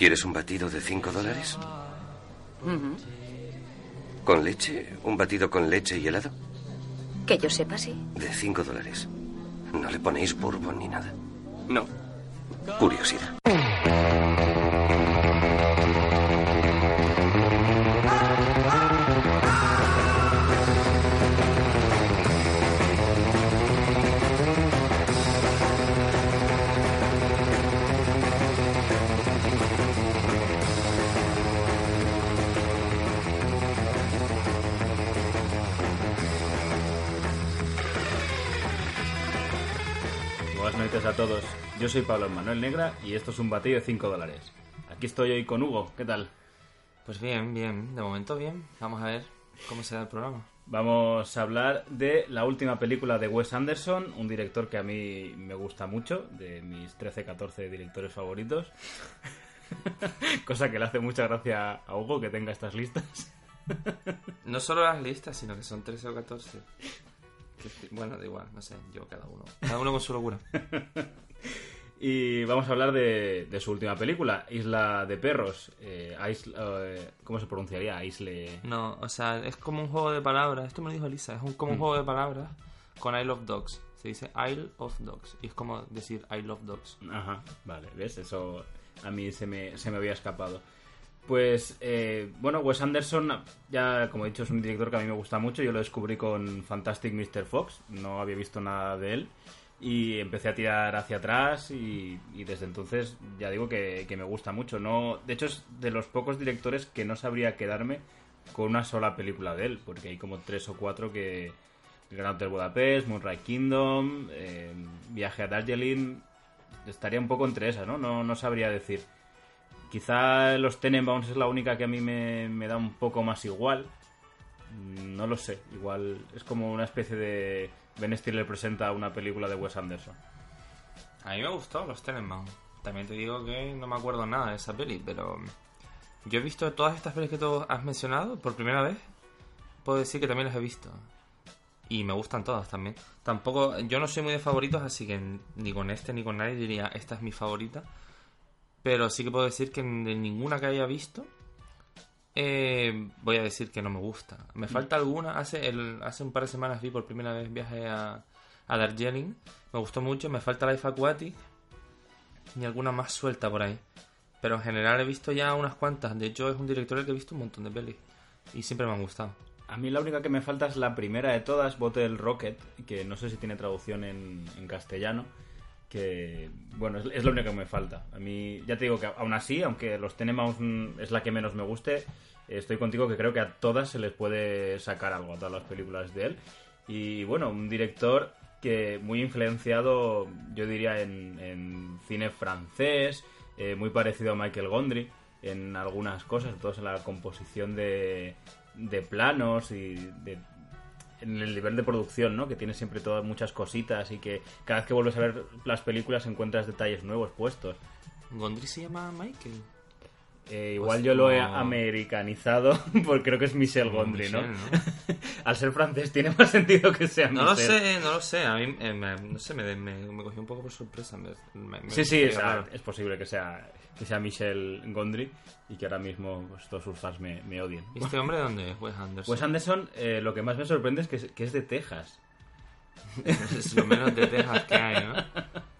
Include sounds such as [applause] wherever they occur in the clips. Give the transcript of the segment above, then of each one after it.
¿Quieres un batido de 5 dólares? ¿Con leche? ¿Un batido con leche y helado? Que yo sepa, sí. De 5 dólares. No le ponéis bourbon ni nada. No. Curiosidad. A todos. Yo soy Pablo Manuel Negra y esto es un batido de 5 dólares. Aquí estoy hoy con Hugo. ¿Qué tal? Pues bien, bien. De momento bien. Vamos a ver cómo será el programa. Vamos a hablar de la última película de Wes Anderson, un director que a mí me gusta mucho, de mis 13-14 directores favoritos. [laughs] Cosa que le hace mucha gracia a Hugo que tenga estas listas. No solo las listas, sino que son 13 o 14. [laughs] Bueno, da igual, no sé, yo cada uno. Cada uno con su locura. [laughs] Y vamos a hablar de, de su última película, Isla de Perros. Eh, Isla- eh, ¿Cómo se pronunciaría? Isle... No, o sea, es como un juego de palabras. Esto me lo dijo Elisa. Es un, como un juego de palabras con I love dogs. Se dice Isle of Dogs. Y es como decir I love dogs. Ajá, vale, ¿ves? Eso a mí se me, se me había escapado. Pues, eh, bueno, Wes Anderson, ya como he dicho, es un director que a mí me gusta mucho. Yo lo descubrí con Fantastic Mr. Fox, no había visto nada de él. Y empecé a tirar hacia atrás y, desde entonces ya digo que, me gusta mucho. No, de hecho, es de los pocos directores que no sabría quedarme con una sola película de él, porque hay como tres o cuatro que... Gran Hotel Budapest, Moonrise Kingdom, eh, Viaje a Darjeeling, estaría un poco entre esas, ¿no? No, no sabría decir. Quizá los Tenenbaums es la única que a mí me, da un poco más igual. Mm, No lo sé. Igual es como una especie de... Ben Stiller presenta una película de Wes Anderson. A mí me gustó los Tenenbaum. También te digo que no me acuerdo nada de esa peli, pero yo he visto todas estas pelis que tú has mencionado por primera vez. Puedo decir que también las he visto. Y me gustan todas también. Tampoco, yo no soy muy de favoritos, así que ni con este ni con nadie diría esta es mi favorita. Pero sí que puedo decir que de ninguna que haya visto, eh, voy a decir que no me gusta. Me falta alguna. Hace, el, hace un par de semanas vi por primera vez viaje a, a Darjeeling. Me gustó mucho. Me falta Life Aquatic. Y alguna más suelta por ahí. Pero en general he visto ya unas cuantas. De hecho, es un director el que he visto un montón de pelis. Y siempre me han gustado. A mí la única que me falta es la primera de todas, Bottle Rocket, que no sé si tiene traducción en, en castellano. Que, bueno, es, lo único que me falta. A mí, ya te digo que aún así, aunque los Tenenbaums mm, es la que menos me guste, estoy contigo que creo que a todas se les puede sacar algo, a todas las películas de él. Y bueno, un director que muy influenciado, yo diría, en, en cine francés, eh, muy parecido a Michael Gondry en algunas cosas, todos en la composición de, de planos y de, en el nivel de producción, ¿no? Que tiene siempre todas muchas cositas y que cada vez que vuelves a ver las películas encuentras detalles nuevos puestos. ¿Gondry se llama Michael? Eh, igual Pues yo lo he no. americanizado [laughs] porque creo que es Michel Como Gondry, ¿no? [laughs] Al ser francés tiene más sentido que sea No lo sé, no lo sé. A mí, eh, me, no sé, me, me, me cogió un poco por sorpresa. Sí, sí, es, raro. es posible que sea que sea Michel Gondry y que ahora mismo pues, todos sus fans me, me odien. ¿Y este hombre de dónde es? Wes Anderson. Wes Anderson, eh, lo que más me sorprende es que, es que es de Texas. es lo menos de Texas que hay, ¿no? [laughs]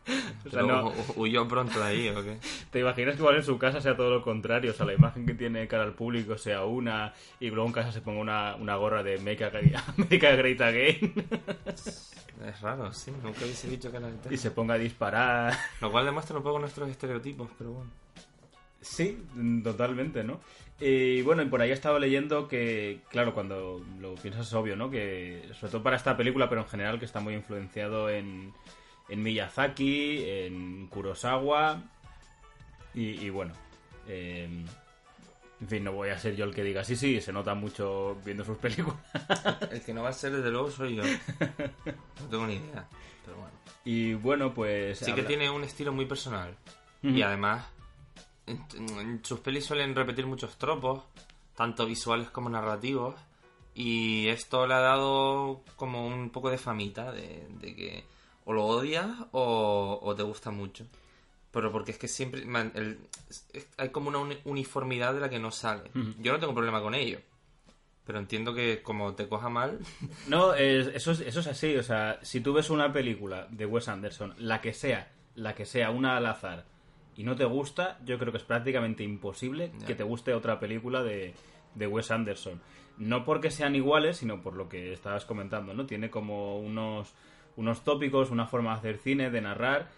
O sea, no- hu- huyó pronto de ahí, ¿o qué? ¿Te imaginas que igual en su casa sea todo lo contrario? O sea, la imagen que tiene cara al público sea una y luego en casa se ponga una, una gorra de Make America [laughs] Great Again Es raro, sí. Nunca hubiese dicho que era y se ponga a disparar. Lo cual demuestra un poco nuestros estereotipos, pero bueno. Sí, totalmente, ¿no? Y bueno, y por ahí he estado leyendo que, claro, cuando lo piensas es obvio, ¿no? Que sobre todo para esta película, pero en general que está muy influenciado en, en Miyazaki, en Kurosawa y, y bueno, eh, En fin, no voy a ser yo el que diga, sí, sí, se nota mucho viendo sus películas. El que no va a ser, desde luego, soy yo. No tengo ni idea. Pero bueno. Y bueno, pues... Sí que tiene un estilo muy personal. Y además, en, sus pelis suelen repetir muchos tropos, tanto visuales como narrativos. Y esto le ha dado como un poco de famita, de, de que o lo odias o, o te gusta mucho. Pero porque es que siempre man, el- es- hay como una uni- uniformidad de la que no sale. Yo no tengo problema con ello. Pero entiendo que como te coja mal, [laughs] No, es- eso, es, eso es así. O sea, si tú ves una película de Wes Anderson, la que sea, la que sea, una al azar, y no te gusta, yo creo que es prácticamente imposible que te guste otra película de, de Wes Anderson. No porque sean iguales, sino por lo que estabas comentando, ¿no? Tiene como unos, unos tópicos, una forma de hacer cine, de narrar.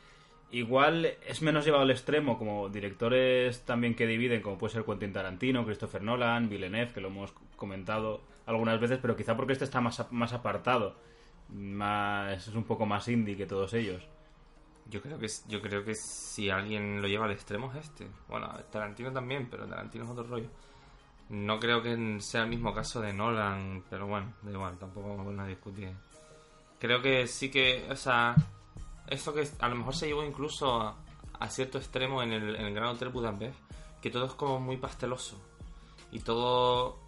Igual es menos llevado al extremo, como directores también que dividen, como puede ser Quentin Tarantino, Christopher Nolan, Villeneuve, que lo hemos comentado algunas veces, pero quizá porque este está más, más apartado, más es un poco más indie que todos ellos. Yo creo que yo creo que si alguien lo lleva al extremo es este. Bueno, Tarantino también, pero Tarantino es otro rollo. No creo que sea el mismo caso de Nolan, pero bueno, da igual, tampoco vamos a poner a discutir. Creo que sí que, o sea, esto que a lo mejor se llevó incluso a, cierto extremo en el, en el Gran Hotel Budapest, que todo es como muy pasteloso. Y todo,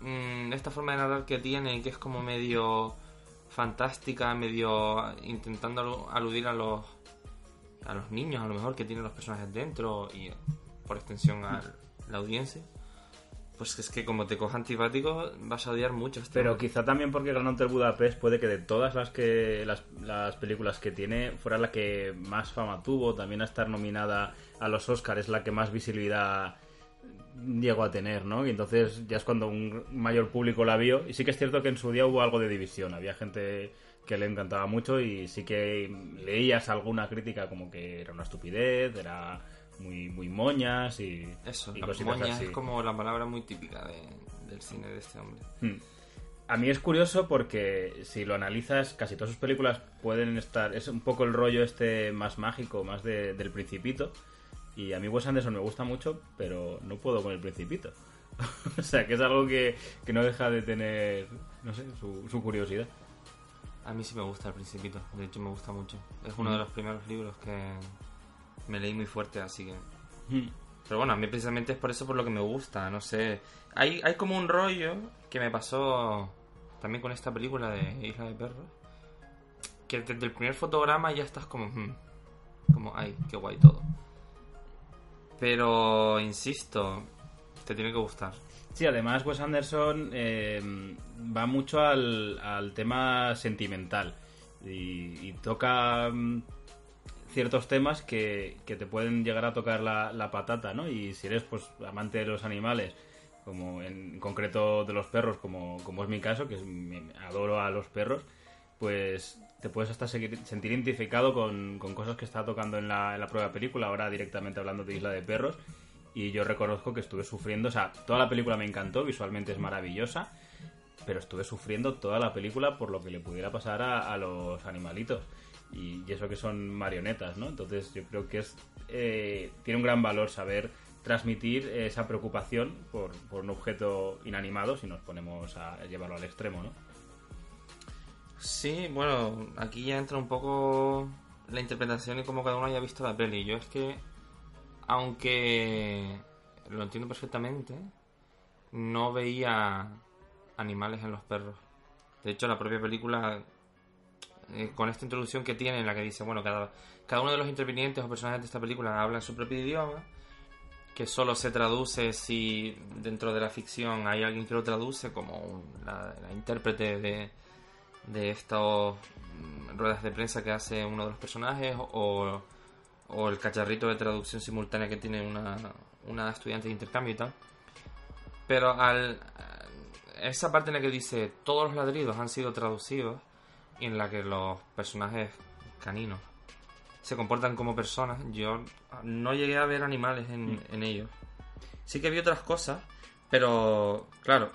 mm, esta forma de narrar que tiene, que es como medio fantástica, medio intentando alu- aludir a los a los niños, a lo mejor que tienen los personajes dentro y por extensión a la audiencia. Pues es que como te coja antipático vas a odiar mucho este Pero quizá también porque Gran Hotel Budapest puede que de todas las que las, las películas que tiene fuera la que más fama tuvo, también a estar nominada a los Oscars es la que más visibilidad llegó a tener, ¿no? Y entonces ya es cuando un mayor público la vio y sí que es cierto que en su día hubo algo de división, había gente que le encantaba mucho y sí que leías alguna crítica como que era una estupidez, era muy muy moñas y Eso, y la cositas moña así. es como la palabra muy típica de- del cine de este hombre. Hmm. A mí es curioso porque si lo analizas, casi todas sus películas pueden estar. Es un poco el rollo este más mágico, más de- del Principito. Y a mí Wes Anderson me gusta mucho, pero no puedo con el Principito. [laughs] o sea, que es algo que, que no deja de tener, no sé, su, su curiosidad. A mí sí me gusta El Principito, de hecho me gusta mucho. Es uno de los primeros libros que me leí muy fuerte, así que... Hmm. Pero bueno, a mí precisamente es por eso por lo que me gusta, no sé. Hay, hay como un rollo que me pasó también con esta película de Isla de Perros, que desde el primer fotograma ya estás como... hmm, como, ay, qué guay todo. Pero, insisto, te tiene que gustar. Sí, además Wes Anderson eh, va mucho al, al tema sentimental y, y toca mm, ciertos temas que, que te pueden llegar a tocar la, la patata, ¿no? Y si eres pues amante de los animales, como en concreto de los perros, como, como es mi caso, que es- me- adoro a los perros, pues te puedes hasta seguir- sentir identificado con, con cosas que está tocando en la, en la propia película, ahora directamente hablando de Isla de Perros. Y yo reconozco que estuve sufriendo, o sea, toda la película me encantó, visualmente es maravillosa, pero estuve sufriendo toda la película por lo que le pudiera pasar a, a los animalitos. Y, eso que son marionetas, ¿no? Entonces yo creo que es eh, tiene un gran valor saber transmitir esa preocupación por, por un objeto inanimado si nos ponemos a llevarlo al extremo, ¿no? Sí, bueno, aquí ya entra un poco la interpretación y cómo cada uno haya visto la peli. Yo es que, aunque lo entiendo perfectamente, no veía animales en los perros. De hecho, la propia película, eh, con esta introducción que tiene, en la que dice, bueno, cada, uno de los intervinientes o personajes de esta película habla en su propio idioma, que solo se traduce si dentro de la ficción hay alguien que lo traduce, como un- la intérprete de, de estas mm, ruedas de prensa que hace uno de los personajes o, o el cacharrito de traducción simultánea que tiene una, una estudiante de intercambio y tal. Pero al, esa parte en la que dice todos los ladridos han sido traducidos y en la que los personajes caninos se comportan como personas, yo no llegué a ver animales en, en ellos. Sí que vi otras cosas, pero claro,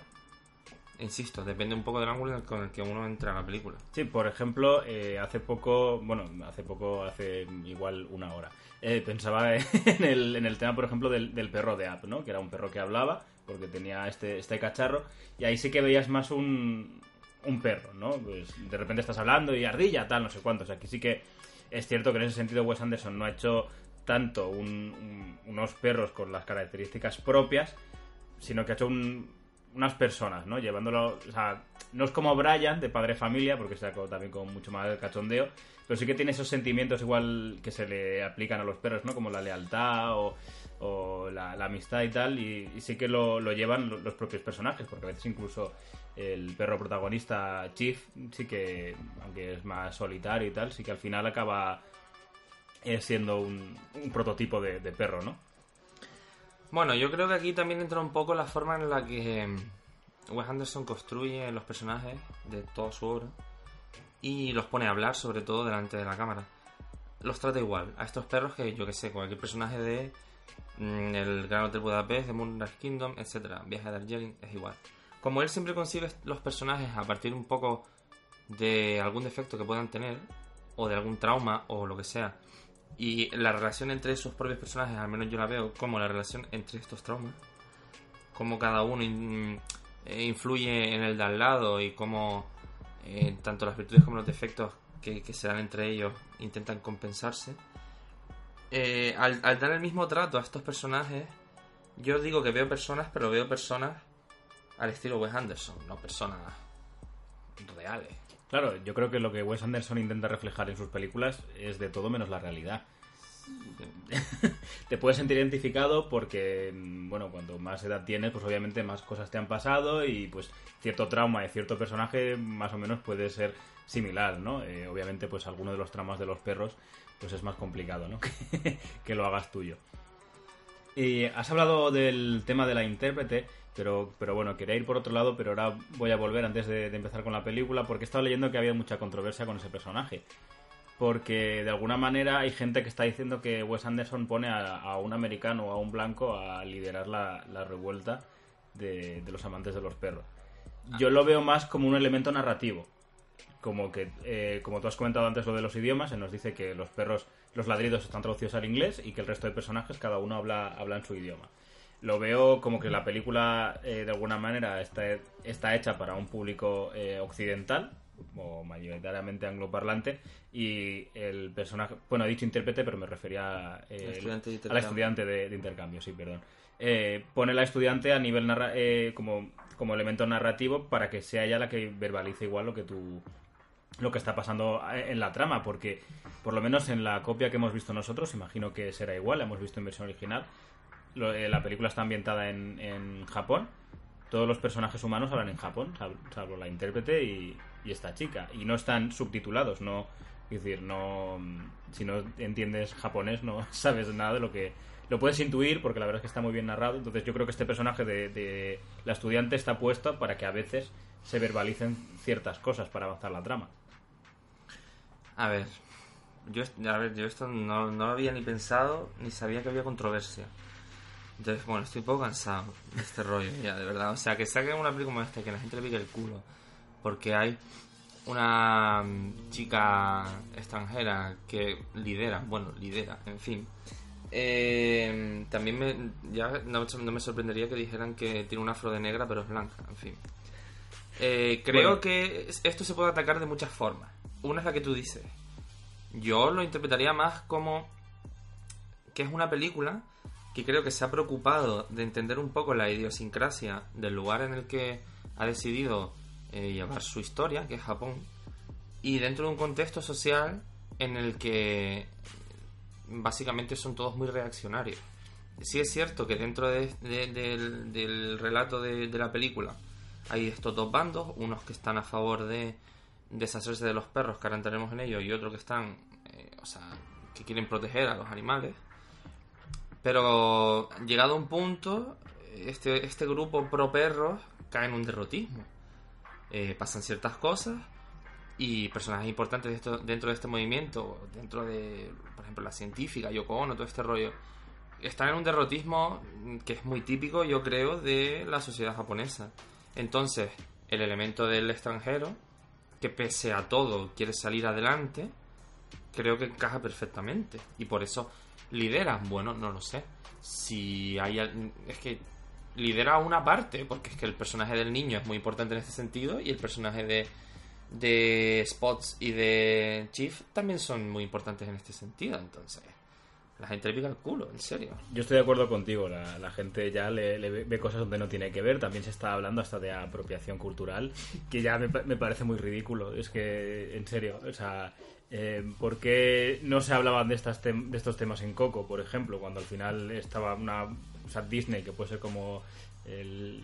insisto, depende un poco del ángulo con el que uno entra a la película. Sí, por ejemplo, eh, hace poco, bueno, hace poco, hace igual una hora, eh, pensaba [laughs] en el, en el tema, por ejemplo, del, del perro de App, ¿no? Que era un perro que hablaba, porque tenía este, este cacharro, y ahí sí que veías más un, un perro, ¿no? Pues de repente estás hablando y ardilla, tal, no sé cuántos. Aquí sí que es cierto que en ese sentido Wes Anderson no ha hecho tanto un- un- unos perros con las características propias, sino que ha hecho un- unas personas, ¿no? Llevándolo, o sea, no es como Brian de Padre Familia, porque está también con mucho más cachondeo, pero sí que tiene esos sentimientos igual que se le aplican a los perros, ¿no? Como la lealtad o, la, amistad y tal, y, y sí que lo, lo llevan lo- los propios personajes, porque a veces incluso el perro protagonista, Chief, sí que, aunque es más solitario y tal, sí que al final acaba eh, siendo un, un prototipo de perro, ¿no? Bueno, yo creo que aquí también entra un poco la forma en la que mm, Wes Anderson construye los personajes de toda su obra y los pone a hablar, sobre todo delante de la cámara. Los trata igual a estos perros que, yo que sé, cualquier personaje de mm, El Gran Hotel Budapest, de Moonrise Kingdom, etcétera, Viaje a Darjeeling, es igual. Como él siempre concibe los personajes a partir un poco de algún defecto que puedan tener, o de algún trauma, o lo que sea, y la relación entre sus propios personajes, al menos yo la veo como la relación entre estos traumas. Cómo cada uno eh, influye en el de al lado y cómo eh, tanto las virtudes como los defectos que, que se dan entre ellos intentan compensarse. Eh, al, al dar el mismo trato a estos personajes, yo digo que veo personas, pero veo personas al estilo Wes Anderson, no personas reales. Claro, yo creo que lo que Wes Anderson intenta reflejar en sus películas es de todo menos la realidad. [laughs] te puedes sentir identificado porque, mm, bueno, cuanto más edad tienes, pues obviamente más cosas te han pasado y pues cierto trauma de cierto personaje más o menos puede ser similar, ¿no? Eh, obviamente pues alguno de los traumas de los perros pues es más complicado, ¿no? [laughs] que, que lo hagas tuyo. Y has hablado del tema de la intérprete, pero, pero bueno, quería ir por otro lado, pero ahora voy a volver antes de, empezar con la película, porque he estado leyendo que había mucha controversia con ese personaje. Porque de alguna manera hay gente que está diciendo que Wes Anderson pone a, un americano o a un blanco a liderar la, la revuelta de, de los amantes de los perros. Yo lo veo más como un elemento narrativo. Como que, eh, como tú has comentado antes lo de los idiomas, se nos dice que los perros, los ladridos están traducidos al inglés y que el resto de personajes cada uno habla, habla en su idioma. Lo veo como que la película eh, de alguna manera está, está hecha para un público eh, occidental o mayoritariamente angloparlante y el personaje, bueno he dicho intérprete pero me refería eh, Al estudiante de al intercambio. estudiante de, de intercambio, sí, perdón. Eh, pone la estudiante a nivel narra eh, como, como elemento narrativo para que sea ella la que verbalice igual lo que tú lo que está pasando eh, en la trama, porque por lo menos en la copia que hemos visto nosotros, imagino que será igual, la hemos visto en versión original, eh, la película está ambientada en, en Japón, todos los personajes humanos hablan en Japón, sal- salvo la intérprete y, esta chica, y no están subtitulados, no, es decir, no, si no entiendes japonés no [laughs] sabes nada de lo que lo puedes intuir porque la verdad es que está muy bien narrado, entonces yo creo que este personaje de, de la estudiante está puesto para que a veces se verbalicen ciertas cosas para avanzar la trama. A ver, yo, a ver, yo esto no, no lo había ni pensado, ni sabía que había controversia. Entonces, bueno, estoy un poco cansado de este rollo ya, de verdad. O sea, que saquen una película como esta, que la gente le pique el culo, porque hay una mm, chica extranjera que lidera, bueno, lidera, en fin. Eh, también me, ya no, no me sorprendería que dijeran que tiene un afro de negra, pero es blanca, en fin. Eh, creo Bueno. que esto se puede atacar de muchas formas. Una es la que tú dices. Yo lo interpretaría más como que es una película que creo que se ha preocupado de entender un poco la idiosincrasia del lugar en el que ha decidido eh, llevar su historia, que es Japón, y dentro de un contexto social en el que básicamente son todos muy reaccionarios. Sí es cierto que dentro de- de- del, relato de, de la película hay estos dos bandos, unos que están a favor de deshacerse de los perros, que ahora entraremos en ello, y otros que están, eh, o sea, que quieren proteger a los animales. Pero llegado a un punto, este, este grupo pro perros cae en un derrotismo. Eh, pasan ciertas cosas y personajes importantes dentro de este movimiento, dentro de, por ejemplo, la científica, Yoko Ono, todo este rollo, están en un derrotismo que es muy típico, yo creo, de la sociedad japonesa. Entonces, el elemento del extranjero, que pese a todo quiere salir adelante, creo que encaja perfectamente. Y por eso lidera. Bueno, no lo sé. Si hay. Es que lidera una parte, porque es que el personaje del niño es muy importante en este sentido, y el personaje de. de Spots y de Chief también son muy importantes en este sentido. Entonces, la gente le pica el culo, en serio. Yo estoy de acuerdo contigo, la, gente ya le, ve cosas donde no tiene que ver, también se está hablando hasta de apropiación cultural, que ya me parece muy ridículo, es que, en serio, o sea, eh, ¿por qué no se hablaban de, estas tem- de estos temas en Coco, por ejemplo, cuando al final estaba una, o sea, Disney, que puede ser como el,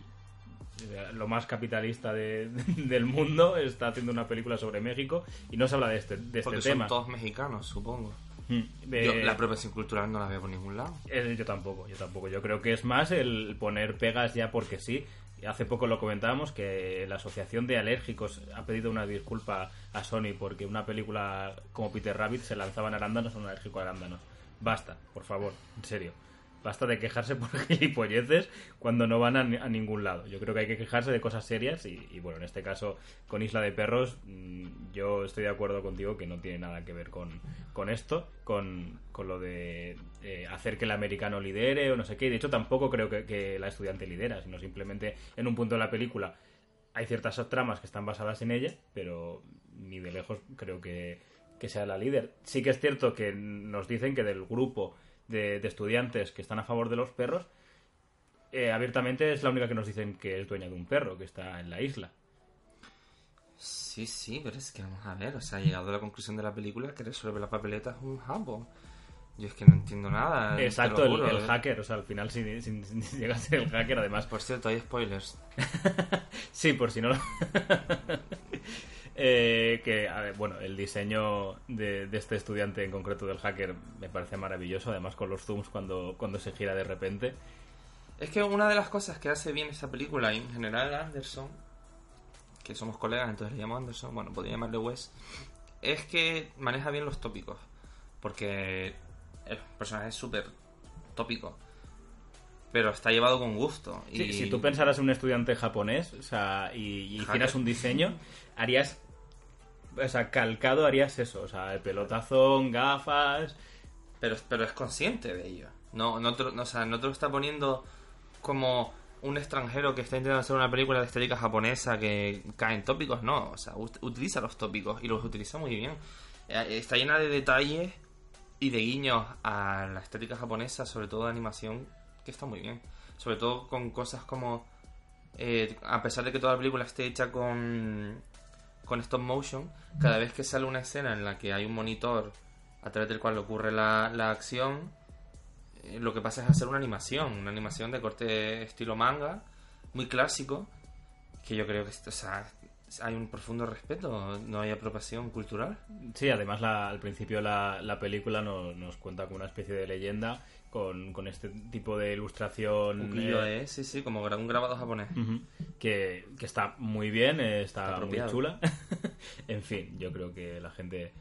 lo más capitalista de- [laughs] del mundo, está haciendo una película sobre México y no se habla de este, de este Porque tema. son todos mexicanos, supongo. Mm, Yo eh, la apropiación cultural no la veo por ningún lado. eh, yo tampoco, yo tampoco. Yo creo que es más el poner pegas ya porque sí. Hace poco lo comentábamos que la Asociación de Alérgicos ha pedido una disculpa a Sony porque una película como Peter Rabbit se lanzaban arándanos a un alérgico a arándanos. Basta, por favor, en serio. Basta de quejarse por [laughs] gilipolleces cuando no van a, a ningún lado. Yo creo que hay que quejarse de cosas serias y, y, bueno, en este caso con Isla de Perros mm, yo estoy de acuerdo contigo que no tiene nada que ver con, con esto, con, con lo de eh, hacer que el americano lidere o no sé qué. De hecho tampoco creo que, la estudiante lidera, sino simplemente en un punto de la película hay ciertas tramas que están basadas en ella, pero ni de lejos creo que, que sea la líder. Sí que es cierto que nos dicen que del grupo de, de estudiantes que están a favor de los perros, eh, abiertamente es la única que nos dicen que es dueña de un perro que está en la isla. Sí, sí, pero es que vamos a ver, o sea, llegado a la conclusión de la película que resuelve la papeleta es un. Yo es que no entiendo nada. Exacto, el, juro, el ¿eh? hacker, o sea, al final si, si- si llega a ser el hacker, además, Por cierto, hay spoilers. [laughs] Sí, por si no lo... [laughs] Eh, que, a ver, bueno, el diseño de, de este estudiante en concreto del hacker me parece maravilloso, además con los zooms cuando, cuando se gira de repente. Es que una de las cosas que hace bien esta película, y en general Anderson, que somos colegas, entonces le llamo Anderson, bueno, podría llamarle Wes, es que maneja bien los tópicos. Porque el personaje es súper tópico. Pero está llevado con gusto. Sí, y... Si tú pensaras en un estudiante japonés o sea, y, y hicieras un diseño, harías... O sea, calcado harías eso, o sea, el pelotazón, gafas... Pero, pero es consciente de ello. No, no, te, no, o sea, no te lo está poniendo como un extranjero que está intentando hacer una película de estética japonesa que cae en tópicos. No, o sea, ut- utiliza los tópicos y los utiliza muy bien. Eh, Está llena de detalles y de guiños a la estética japonesa, sobre todo de animación, que está muy bien. Sobre todo con cosas como... eh, a pesar de que toda la película esté hecha con, con stop motion, cada vez que sale una escena en la que hay un monitor a través del cual ocurre la, la acción, eh, lo que pasa es hacer una animación, una animación de corte estilo manga, muy clásico, que yo creo que o sea, hay un profundo respeto, no hay apropiación cultural. Sí, además la- al principio la, la película nos, nos cuenta como una especie de leyenda con, con este tipo de ilustración... Un eh, eh, sí, sí, como un grabado japonés. Que, que está muy bien, eh, está, Está muy chula. [laughs] en fin, yo creo que la gente...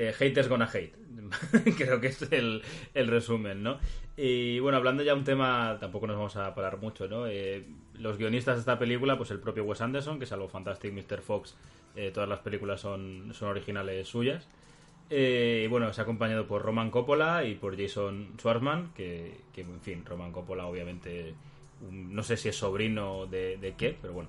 Eh, haters gonna hate. [laughs] creo que es el, resumen, ¿no? Y bueno, hablando ya un tema, tampoco nos vamos a parar mucho, ¿no? Eh, los guionistas de esta película, pues el propio Wes Anderson, que salvo Fantastic Mr. Fox, eh, todas las películas son, son originales suyas. Y bueno, se acompañado por Roman Coppola y por Jason Schwartzman, que, que, en fin, Roman Coppola obviamente, no sé si es sobrino de, de qué, pero bueno,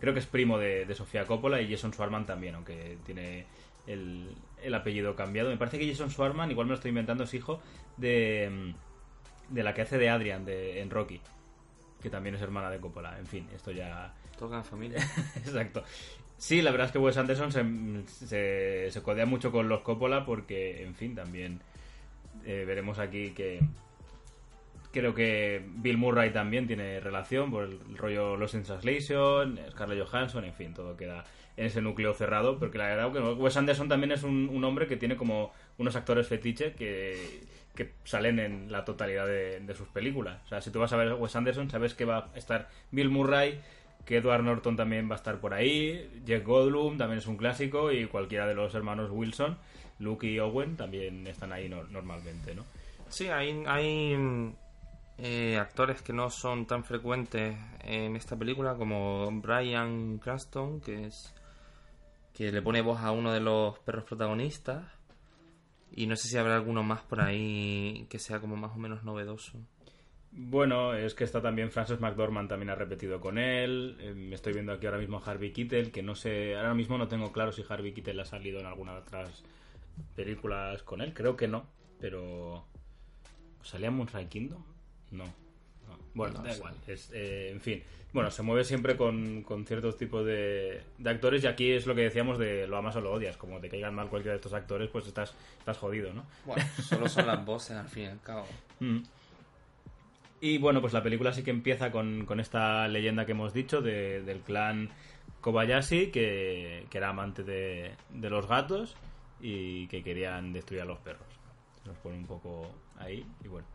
creo que es primo de, de Sofía Coppola y Jason Schwartzman también, aunque tiene el, el apellido cambiado. Me parece que Jason Schwartzman, igual me lo estoy inventando, es hijo de, mm, de la que hace de Adrian de, en Rocky, que también es hermana de Coppola. En fin, esto ya [laughs] Toca en familia. Exacto. Sí, la verdad es que Wes Anderson se, se, se codea mucho con los Coppola porque, en fin, también eh, veremos aquí que creo que Bill Murray también tiene relación por el rollo Lost in Translation, Scarlett Johansson, en fin, todo queda en ese núcleo cerrado, porque la verdad que Wes Anderson también es un, un hombre que tiene como unos actores fetiche que, que salen en la totalidad de, sus películas. O sea, si tú vas a ver Wes Anderson, sabes que va a estar Bill Murray, que Edward Norton también va a estar por ahí, Jeff Goldblum también es un clásico y cualquiera de los hermanos Wilson, Luke y Owen también están ahí no- normalmente, ¿no? Sí, hay, hay eh, actores que no son tan frecuentes en esta película como Brian Cranston, que es que le pone voz a uno de los perros protagonistas. Y no sé si habrá alguno más por ahí que sea como más o menos novedoso. Bueno, es que está también Frances McDormand, también ha repetido con él. Me estoy viendo aquí ahora mismo a Harvey Keitel, que no sé, ahora mismo no tengo claro si Harvey Keitel ha salido en alguna de otras películas con él. Creo que no, pero ¿salía Moonrise Kingdom? No. no. Bueno, No da igual. Es, eh, en fin, bueno, se mueve siempre con, con ciertos tipos de, de actores y aquí es lo que decíamos de lo amas o lo odias. Como te caigan mal cualquiera de estos actores, pues estás, estás jodido, ¿no? Bueno, [laughs] solo son las voces al fin y al cabo. Mm. Y bueno, pues la película sí que empieza con, con esta leyenda que hemos dicho de- del clan Kobayashi, que, que era amante de, de los gatos y que querían destruir a los perros. Nos pone un poco ahí y bueno.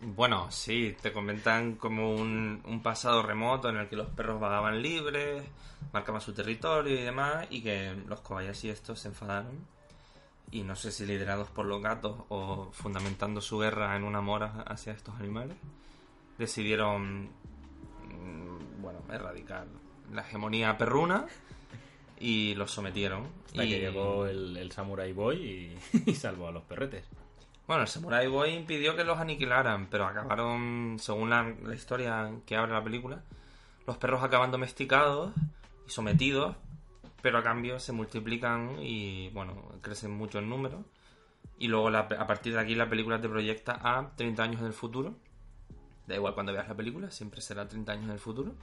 Bueno, sí, te comentan como un, un pasado remoto en el que los perros vagaban libres, marcaban su territorio y demás, y que los Kobayashi estos se enfadaron. Y no sé si liderados por los gatos o fundamentando su guerra en un amor a- hacia estos animales, decidieron, mm, bueno, erradicar la hegemonía perruna y los sometieron. Hasta y que llegó el, el Samurai Boy y, [laughs] y salvó a los perretes. Bueno, el Samurai Boy impidió que los aniquilaran, pero acabaron, según la, historia que abre la película, los perros acaban domesticados y sometidos, pero a cambio se multiplican y, bueno, crecen mucho en número. Y luego a partir de aquí la película te proyecta a 30 años en el futuro. Da igual cuando veas la película, siempre será 30 años en el futuro.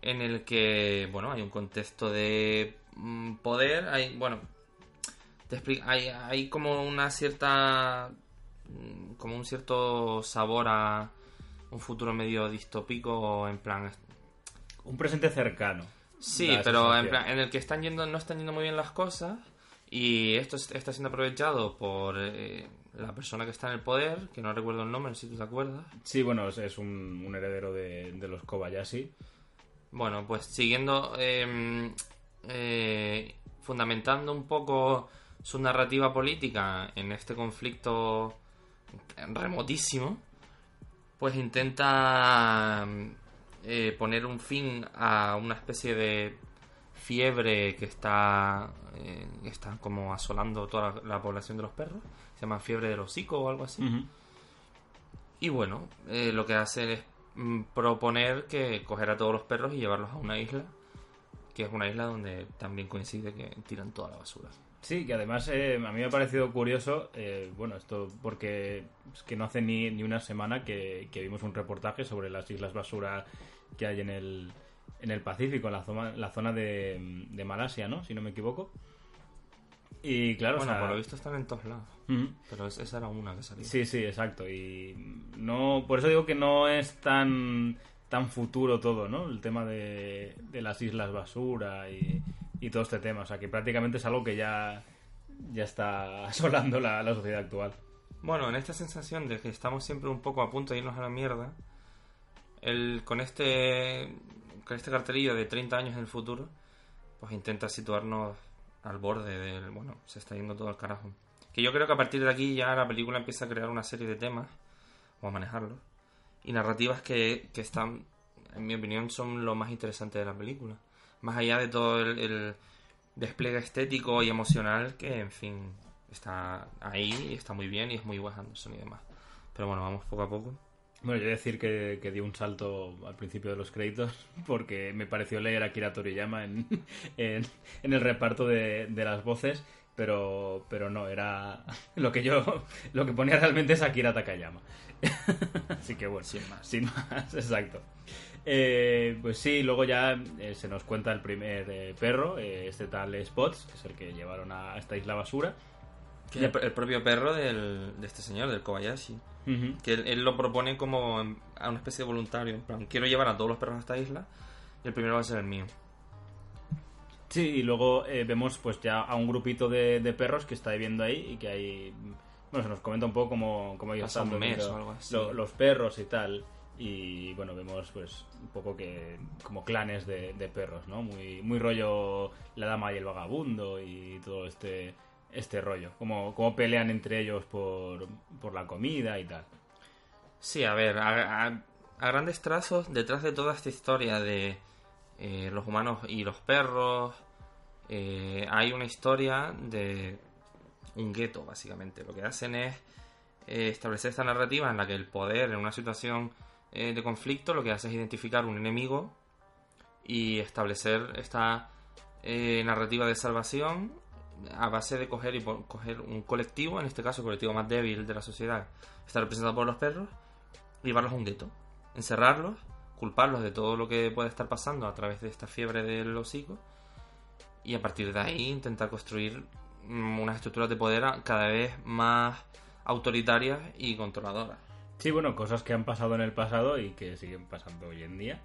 En el que, bueno, hay un contexto de mm, poder, hay, bueno, te explica, hay, hay como una cierta mm, como un cierto sabor a un futuro medio distópico en plan Un presente cercano. sí pero en plan en el que están yendo no están yendo muy bien las cosas y esto es- está siendo aprovechado por eh, la persona que está en el poder que no recuerdo el nombre si tú te acuerdas Sí, bueno, es, es un, un heredero de, de los Kobayashi. Bueno, pues siguiendo, eh, eh, fundamentando un poco su narrativa política en este conflicto remotísimo, pues intenta eh, poner un fin a una especie de fiebre que está, eh, está como asolando toda la, la población de los perros. Se llama fiebre del hocico o algo así. Y bueno, eh, lo que hace es mm, proponer que coger a todos los perros y llevarlos a una isla, que es una isla donde también coincide que tiran toda la basura. Sí, que además eh, a mí me ha parecido curioso, eh, bueno, esto porque es que no hace ni, ni una semana que, que vimos un reportaje sobre las islas basura que hay en el, en el Pacífico, en la zona, la zona de, de Malasia, ¿no? Si no me equivoco. Y claro, bueno, o sea, por lo visto están en todos lados, pero es- esa era una que salía. Sí, sí, exacto. Y no, por eso digo que no es tan tan futuro todo, ¿no? El tema de, de las islas basura y, y todo este tema. O sea, que prácticamente es algo que ya, ya está [laughs] asolando la, sociedad actual. Bueno, en esta sensación de que estamos siempre un poco a punto de irnos a la mierda, el, con este con este cartelillo de 30 años en el futuro, pues intenta situarnos al borde del, bueno, se está yendo todo al carajo. Que yo creo que a partir de aquí ya la película empieza a crear una serie de temas, o a manejarlos, y narrativas que, que están, en mi opinión, son lo más interesante de la película. Más allá de todo el, el despliegue estético y emocional que, en fin, está ahí y está muy bien y es muy Wes Anderson y demás. Pero bueno, vamos poco a poco. Bueno, yo decir que, que di un salto al principio de los créditos [laughs] porque me pareció leer a Akira Toriyama en, [laughs] en, en el reparto de, de las voces, pero, pero no, era [laughs] lo que yo, lo que ponía realmente es Akira Takayama. Así que bueno, Sin más. sin más, exacto. Eh, pues sí, luego ya eh, se nos cuenta el primer eh, perro, eh, este tal Spots, que es el que llevaron a esta isla basura. El, el propio perro del, de este señor, del Kobayashi. Que él, él lo propone como a una especie de voluntario. En plan, quiero llevar a todos los perros a esta isla y el primero va a ser el mío. Sí, y luego eh, vemos pues ya a un grupito de, de perros que está viviendo ahí y que hay... Bueno, se nos comenta un poco cómo, cómo ellos están mes viviendo o algo así. lo- los perros y tal. Y bueno, vemos pues un poco que como clanes de, de perros, ¿no? Muy, muy rollo la dama y el vagabundo y todo este, este rollo. Como, como pelean entre ellos por, por la comida y tal. Sí, a ver, a, grandes trazos, detrás de toda esta historia de eh, los humanos y los perros, eh, hay una historia de un gueto, básicamente. Lo que hacen es eh, establecer esta narrativa en la que el poder en una situación eh, de conflicto lo que hace es identificar un enemigo y establecer esta eh, narrativa de salvación a base de coger y coger un colectivo, en este caso el colectivo más débil de la sociedad, está representado por los perros, y llevarlos a un gueto, encerrarlos, culparlos de todo lo que puede estar pasando a través de esta fiebre del hocico, y a partir de ahí intentar construir mm, unas estructuras de poder cada vez más autoritarias y controladoras. Sí, bueno, cosas que han pasado en el pasado y que siguen pasando hoy en día.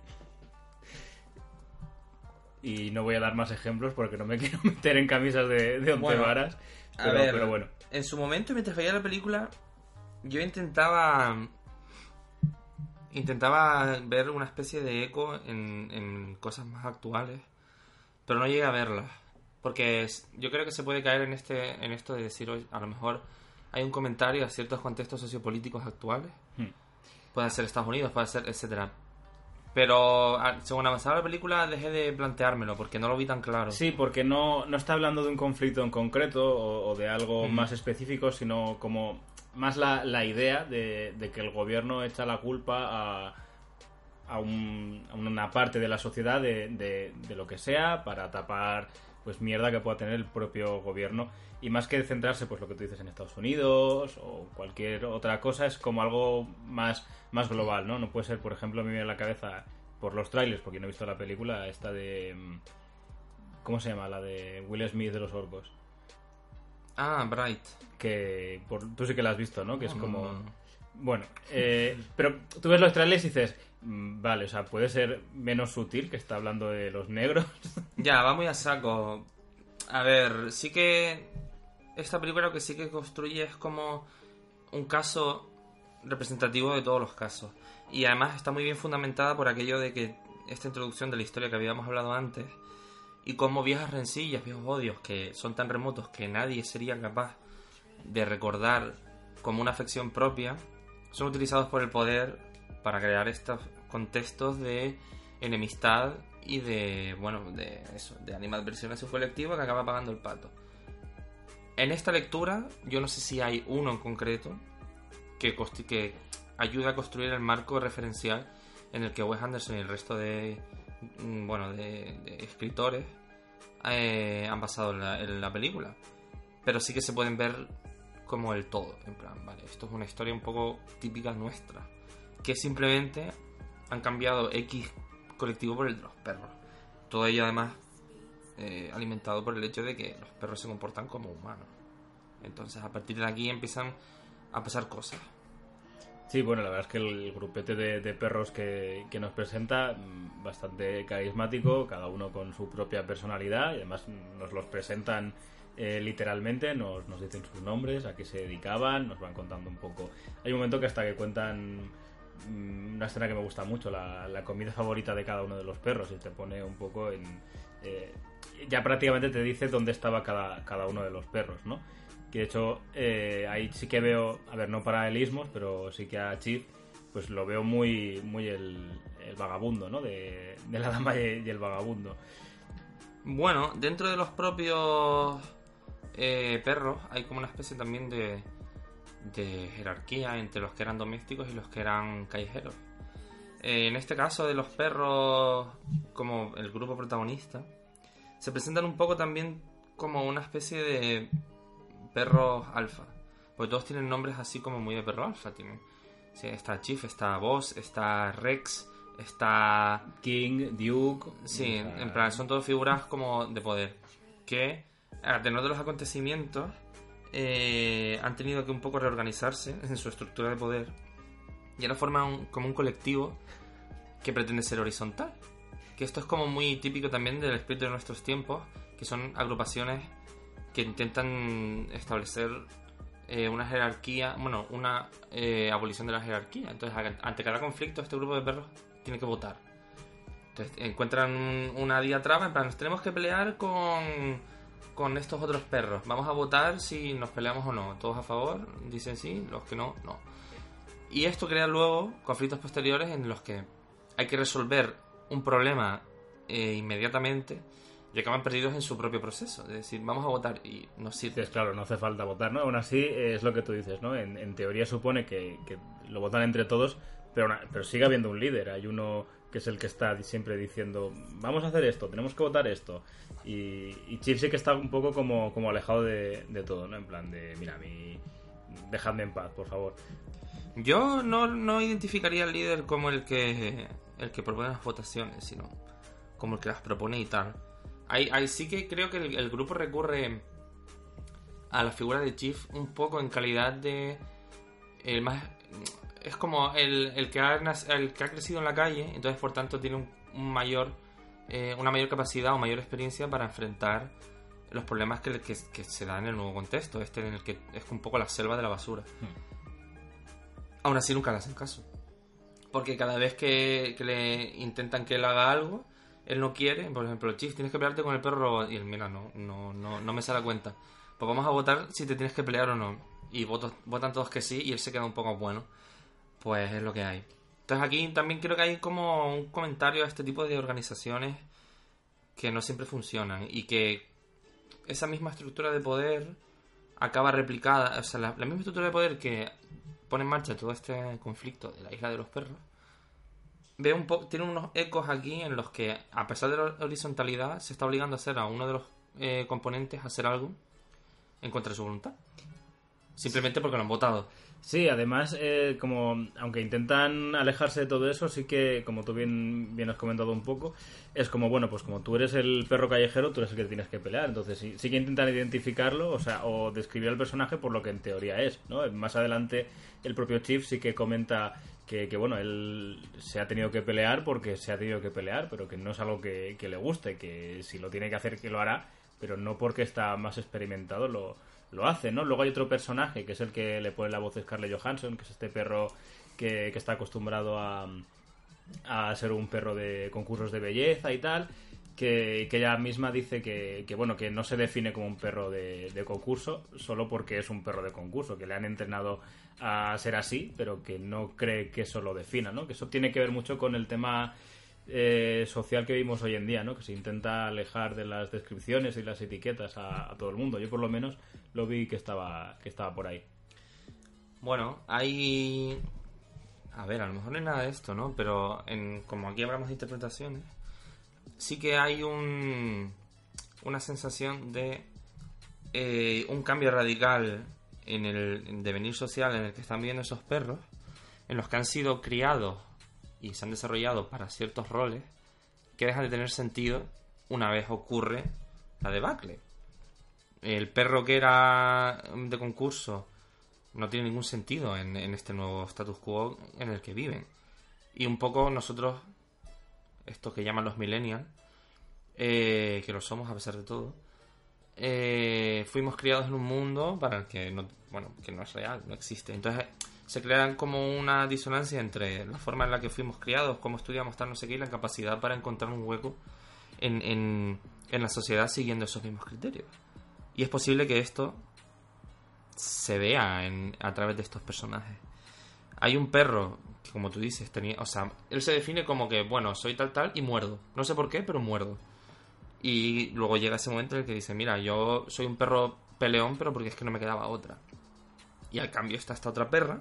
Y no voy a dar más ejemplos porque no me [laughs] quiero meter en camisas de, de once Bueno, varas. A Pero, ver, pero bueno. en su momento, mientras veía la película, yo intentaba. Intentaba ver una especie de eco en, en cosas más actuales, pero no llegué a verlas. Porque yo creo que se puede caer en este en esto de decir, "Oye, a lo mejor hay un comentario a ciertos contextos sociopolíticos actuales. Hmm. Puede ser Estados Unidos, puede ser, etcétera. Pero a- según avanzaba la película dejé de planteármelo porque no lo vi tan claro. Sí, porque no, no está hablando de un conflicto en concreto o, o de algo Mm. más específico, sino como más la, la idea de, de que el gobierno echa la culpa a, a, un- a una parte de la sociedad de, de- de lo que sea para tapar pues mierda que pueda tener el propio gobierno y más que centrarse pues lo que tú dices en Estados Unidos o cualquier otra cosa es como algo más más global no no puede ser por ejemplo a mí me viene a la cabeza por los trailers porque no he visto la película esta de mm, ¿Cómo se llama? La de Will Smith de los orcos. Ah, Bright. Que por, tú sí que la has visto, ¿no? Que es como... no, no. Bueno, eh, pero tú ves los trailers y dices, mm, vale, o sea, puede ser menos sutil que está hablando de los negros. [laughs] Ya, va muy a saco. A ver, sí que esta película lo que sí que construye es como un caso representativo de todos los casos. Y además está muy bien fundamentada por aquello de que esta introducción de la historia que habíamos hablado antes y cómo viejas rencillas, viejos odios que son tan remotos que nadie sería capaz de recordar como una afección propia, son utilizados por el poder para crear estos contextos de enemistad y de, bueno, de eso, de animadversión a su colectivo que acaba pagando el pato. En esta lectura, yo no sé si hay uno en concreto que, que ayuda a construir el marco referencial en el que Wes Anderson y el resto de, mm, bueno, de, de escritores eh, han basado en la película. Pero sí que se pueden ver como el todo, en plan, vale, esto es una historia un poco típica nuestra, que simplemente han cambiado X colectivo por el de los perros. Todo ello además eh, alimentado por el hecho de que los perros se comportan como humanos. Entonces a partir de aquí empiezan a pasar cosas. Sí, bueno, la verdad es que el grupete de, perros que, nos presenta, mm, bastante carismático, cada uno con su propia personalidad y además nos los presentan eh, literalmente, nos, dicen sus nombres, a qué se dedicaban, nos van contando un poco. Hay un momento que hasta que cuentan mm, una escena que me gusta mucho, la, comida favorita de cada uno de los perros y te pone un poco en... eh, ya prácticamente te dice dónde estaba cada, cada uno de los perros, ¿no? Que de hecho eh, ahí sí que veo, a ver, no paralelismos, pero sí que a Chief pues lo veo muy muy el, el vagabundo, ¿no? De, de la dama y el vagabundo. Bueno, dentro de los propios eh, perros hay como una especie también de, de jerarquía entre los que eran domésticos y los que eran callejeros. Eh, en este caso de los perros como el grupo protagonista, se presentan un poco también como una especie de perros alfa. Porque todos tienen nombres así como muy de perro alfa. Tienen, sí, está Chief, está Boss, está Rex, está King, Duke. Sí, en plan, son todas figuras como de poder. Que, a tenor de los acontecimientos, eh, han tenido que un poco reorganizarse en su estructura de poder. Y ahora forman un- como un colectivo que pretende ser horizontal. Que esto es como muy típico también del espíritu de nuestros tiempos, que son agrupaciones que intentan establecer eh, una jerarquía, bueno, una eh, abolición de la jerarquía. Entonces, ante cada conflicto, este grupo de perros tiene que votar. Entonces encuentran un- una diatraba, en plan, nos tenemos que pelear con, con estos otros perros. Vamos a votar si nos peleamos o no. Todos a favor, dicen sí, los que no, no. Y esto crea luego conflictos posteriores en los que hay que resolver un problema eh, inmediatamente y acaban perdidos en su propio proceso. Es decir, vamos a votar y no sirve. Es claro, no hace falta votar, ¿no? Aún así, es lo que tú dices, ¿no? En, teoría supone que, que lo votan entre todos, pero, pero sigue habiendo un líder. Hay uno que es el que está siempre diciendo, vamos a hacer esto, tenemos que votar esto. Y, y Chip sí que está un poco como, como alejado de, de todo, ¿no? En plan de, mira, mí, dejadme en paz, por favor. Yo no, no identificaría al líder como el que el que propone las votaciones, sino como el que las propone y tal. Ahí, ahí sí que creo que el, el grupo recurre a la figura de Chief un poco en calidad de el más es como el, el que ha el que ha crecido en la calle, entonces por tanto tiene un, un mayor eh, una mayor capacidad o mayor experiencia para enfrentar los problemas que, que, que se dan en el nuevo contexto, este en el que es un poco la selva de la basura. Aún así nunca le hacen caso. Porque cada vez que, que le intentan que él haga algo, él no quiere. Por ejemplo, Chief, tienes que pelearte con el perro robot. Y él, mira, no, no, no, no me sale a cuenta. Pues vamos a votar si te tienes que pelear o no. Y votos, votan todos que sí y él se queda un poco bueno. Pues es lo que hay. Entonces aquí también creo que hay como un comentario a este tipo de organizaciones que no siempre funcionan y que esa misma estructura de poder acaba replicada, o sea, la, misma estructura de poder que pone en marcha todo este conflicto de la isla de los perros, ve un tiene unos ecos aquí en los que, a pesar de la horizontalidad, se está obligando a hacer a uno de los eh, componentes a hacer algo en contra de su voluntad. Simplemente porque lo han votado. Sí, además, eh, como aunque intentan alejarse de todo eso, sí que, como tú bien, bien has comentado un poco, es como, bueno, pues como tú eres el perro callejero, tú eres el que tienes que pelear. Entonces, sí, sí que intentan identificarlo, o sea, o describir al personaje por lo que en teoría es, ¿no? Más adelante, el propio Chief sí que comenta que, que, bueno, él se ha tenido que pelear porque se ha tenido que pelear, pero que no es algo que, que le guste, que si lo tiene que hacer, que lo hará, pero no porque está más experimentado lo, lo hace, ¿no? Luego hay otro personaje que es el que le pone la voz a Scarlett Johansson, que es este perro que, que está acostumbrado a, a ser un perro de concursos de belleza y tal, que, que ella misma dice que, que, bueno, que no se define como un perro de, de concurso solo porque es un perro de concurso, que le han entrenado a ser así, pero que no cree que eso lo defina, ¿no? Que eso tiene que ver mucho con el tema eh, social que vivimos hoy en día, ¿no? Que se intenta alejar de las descripciones y las etiquetas a, todo el mundo. Yo por lo menos lo vi que estaba, que estaba por ahí. Bueno, hay... A ver, a lo mejor no es nada de esto, ¿no? Pero en, como aquí hablamos de interpretaciones, sí que hay un, una sensación de eh, un cambio radical en el devenir social en el que están viviendo esos perros, en los que han sido criados y se han desarrollado para ciertos roles que dejan de tener sentido una vez ocurre la debacle. El perro que era de concurso no tiene ningún sentido en, este nuevo status quo en el que viven. Y un poco nosotros, estos que llaman los millennials, eh, que lo somos a pesar de todo, eh, fuimos criados en un mundo para el que no, bueno, que no es real, no existe. Entonces se crean como una disonancia entre la forma en la que fuimos criados, cómo estudiamos tal, no sé qué, y la capacidad para encontrar un hueco en, en, en la sociedad siguiendo esos mismos criterios. Y es posible que esto se vea en, a través de estos personajes. Hay un perro que, como tú dices, tenía, o sea, él se define como que, bueno, soy tal tal y muerdo. No sé por qué, pero muerdo. Y luego llega ese momento en el que dice, mira, yo soy un perro peleón, pero porque es que no me quedaba otra. Y al cambio está esta otra perra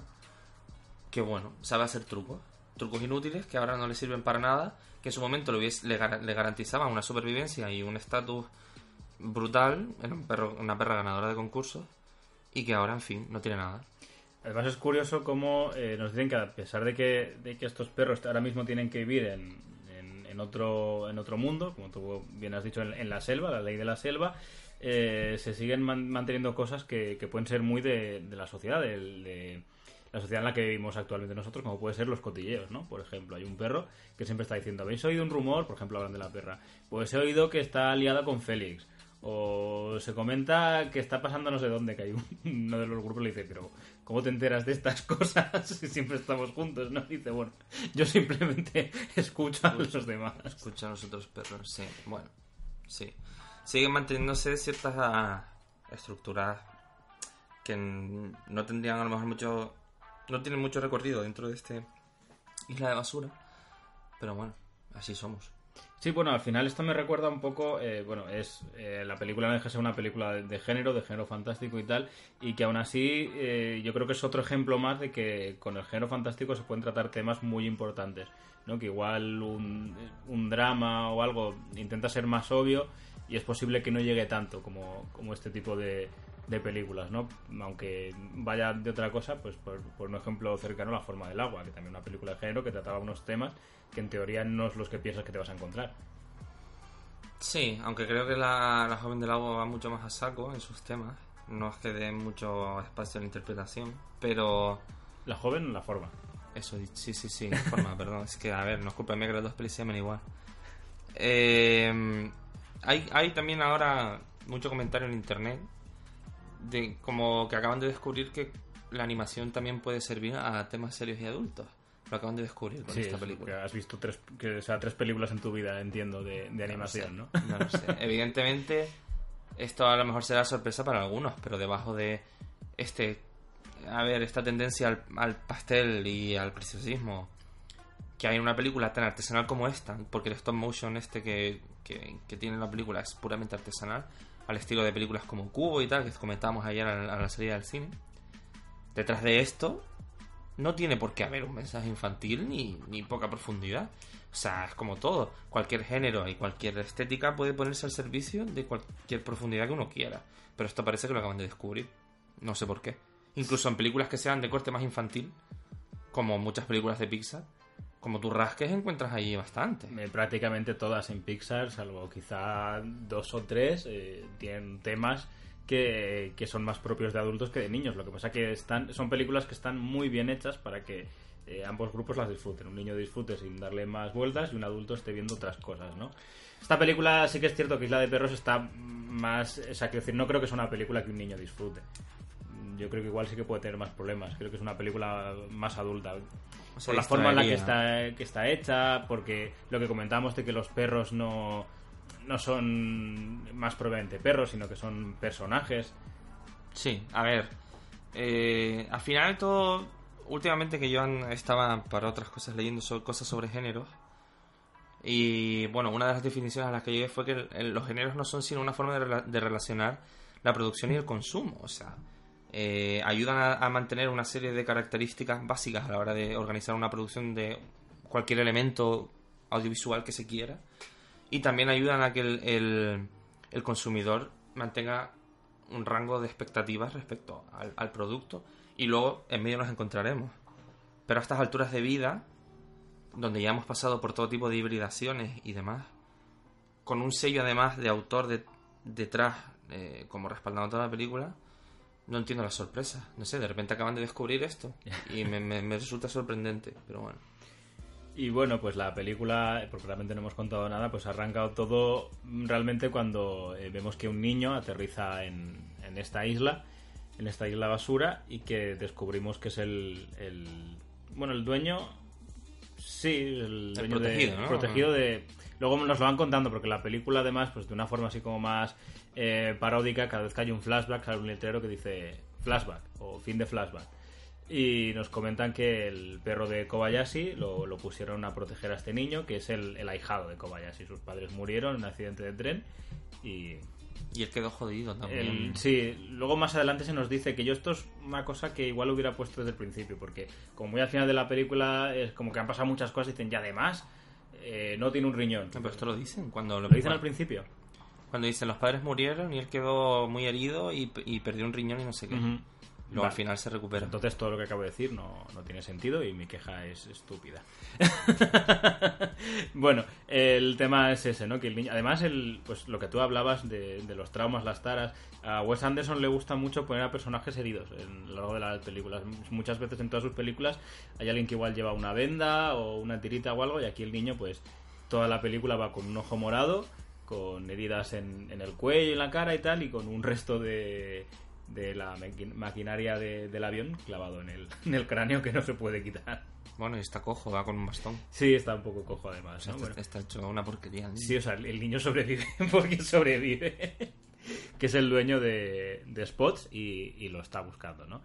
que, bueno, sabe hacer trucos. Trucos inútiles que ahora no le sirven para nada, que en su momento le, hubiese, le, garantizaban una supervivencia y un estatus brutal. Era un perro, una perra ganadora de concursos y que ahora, en fin, no tiene nada. Además es curioso cómo eh, nos dicen que a pesar de que, de que estos perros ahora mismo tienen que vivir en, en, otro, en otro mundo, como tú bien has dicho, en, la selva, la ley de la selva, eh, se siguen man, manteniendo cosas que, pueden ser muy de, de la sociedad, de, de, la sociedad en la que vivimos actualmente nosotros, como puede ser los cotilleos, ¿no? Por ejemplo, hay un perro que siempre está diciendo, ¿habéis oído un rumor? Por ejemplo, hablan de la perra. Pues he oído que está liada con Félix. O se comenta que está pasando no sé dónde, que hay uno de los grupos le dice, pero ¿cómo te enteras de estas [laughs] cosas si siempre estamos juntos? ¿no? dice, bueno, yo simplemente [laughs] escucho a los demás. Escucho a los otros perros, sí. Bueno, sí. Siguen manteniéndose ciertas uh, estructuras que no tendrían a lo mejor mucho no tienen mucho recorrido dentro de este isla de basura. Pero bueno, así somos. Sí, bueno, al final esto me recuerda un poco, eh, bueno, es eh, la película no deja de ser una película de, de género, de género fantástico y tal, y que aún así eh, yo creo que es otro ejemplo más de que con el género fantástico se pueden tratar temas muy importantes, ¿no? Que igual un, un drama o algo intenta ser más obvio y es posible que no llegue tanto como, como este tipo de, de películas, ¿no? Aunque vaya de otra cosa, pues por, por un ejemplo cercano, La forma del agua, que también una película de género que trataba unos temas que en teoría no es los que piensas que te vas a encontrar. Sí, aunque creo que la, la joven del agua va mucho más a saco en sus temas. No es que dé mucho espacio a la interpretación, pero La joven, la forma. Eso, sí, sí, sí, la forma, [laughs] perdón. Es que, a ver, no es culpa mía que las dos pelis se llamen igual. Eh, hay, hay también ahora mucho comentario en internet de como que acaban de descubrir que la animación también puede servir a temas serios y adultos. Lo acaban de descubrir con Sí, esta es película. has visto tres, que, o sea, tres películas en tu vida, entiendo, de, de animación, ¿no? No lo sé. [laughs] Evidentemente, esto a lo mejor será sorpresa para algunos, pero debajo de este. A ver, esta tendencia al, al pastel y al preciosismo que hay una película tan artesanal como esta, porque el stop motion este que, que, que tiene la película es puramente artesanal, al estilo de películas como Cubo y tal, que comentábamos ayer a la, salida del cine. Detrás de esto no tiene por qué haber un mensaje infantil ni, ni poca profundidad. O sea, es como todo. Cualquier género y cualquier estética puede ponerse al servicio de cualquier profundidad que uno quiera. Pero esto parece que lo acaban de descubrir. No sé por qué. Incluso en películas que sean de corte más infantil, como muchas películas de Pixar, como tú rasques encuentras ahí bastante. Eh, Prácticamente todas en Pixar, salvo quizá dos o tres, eh, tienen temas que, que son más propios de adultos que de niños. Lo que pasa que están, son películas que están muy bien hechas para que eh, ambos grupos las disfruten. Un niño disfrute sin darle más vueltas y un adulto esté viendo otras cosas, ¿no? Esta película sí que es cierto que Isla de Perros está más... O sea, quiero decir, no creo que sea una película que un niño disfrute. Yo creo que igual sí que puede tener más problemas. Creo que es una película más adulta. O sea, por la forma en la que está, que está hecha, porque lo que comentábamos de que los perros no, no son más probablemente perros, sino que son personajes. Sí, a ver. eh, al final todo, últimamente que yo estaba para otras cosas leyendo cosas sobre géneros. Y bueno, una de las definiciones a las que llegué fue que los géneros no son sino una forma de, rela- de relacionar la producción y el consumo. O sea, eh, ayudan a, mantener una serie de características básicas a la hora de organizar una producción de cualquier elemento audiovisual que se quiera. Y también ayudan a que el, el- consumidor mantenga un rango de expectativas respecto al, al producto y luego en medio nos encontraremos. Pero a estas alturas de vida, donde ya hemos pasado por todo tipo de hibridaciones y demás, con un sello además de autor de- detrás eh, como respaldando toda la película, no entiendo la sorpresa. No sé, de repente acaban de descubrir esto [laughs] y me, me- me resulta sorprendente, pero bueno. Y bueno, pues la película, porque realmente no hemos contado nada, pues ha arrancado todo realmente cuando eh, vemos que un niño aterriza en, en esta isla, en esta isla basura, y que descubrimos que es el, el bueno, el dueño, sí, el, dueño protegido, de, ¿no? protegido de... Luego nos lo van contando, porque la película además, pues de una forma así como más eh, paródica, cada vez que hay un flashback sale un letrero que dice flashback o fin de flashback. Y nos comentan que el perro de Kobayashi lo, lo pusieron a proteger a este niño, que es el, el ahijado de Kobayashi. Sus padres murieron en un accidente de tren y... Y él quedó jodido también. el- sí, luego más adelante se nos dice que yo esto es una cosa que igual hubiera puesto desde el principio, porque como muy al final de la película es como que han pasado muchas cosas y dicen, ya además eh, no tiene un riñón. No, pero esto lo dicen cuando Lo dicen al principio. Cuando dicen los padres murieron y él quedó muy herido y, y perdió un riñón y no sé qué. Luego Vale. al final se recupera. Entonces todo lo que acabo de decir no, no tiene sentido y mi queja es estúpida. [laughs] bueno, el tema es ese, ¿no? Que el niño, además, el, pues lo que tú hablabas de, de los traumas, las taras, a Wes Anderson le gusta mucho poner a personajes heridos en, a lo largo de las películas. Muchas veces en todas sus películas hay alguien que igual lleva una venda o una tirita o algo y aquí el niño, pues toda la película va con un ojo morado, con heridas en, en el cuello y en la cara y tal, y con un resto de, de la maqui- maquinaria de- del avión clavado en el, en el cráneo que no se puede quitar. Bueno, y está cojo, va con un bastón. Sí, está un poco cojo además. ¿no? Está, Bueno, está hecho una porquería. ¿no? sí, o sea, el niño sobrevive [laughs] porque sobrevive. que es el dueño de, de Spots y, y lo está buscando, ¿no?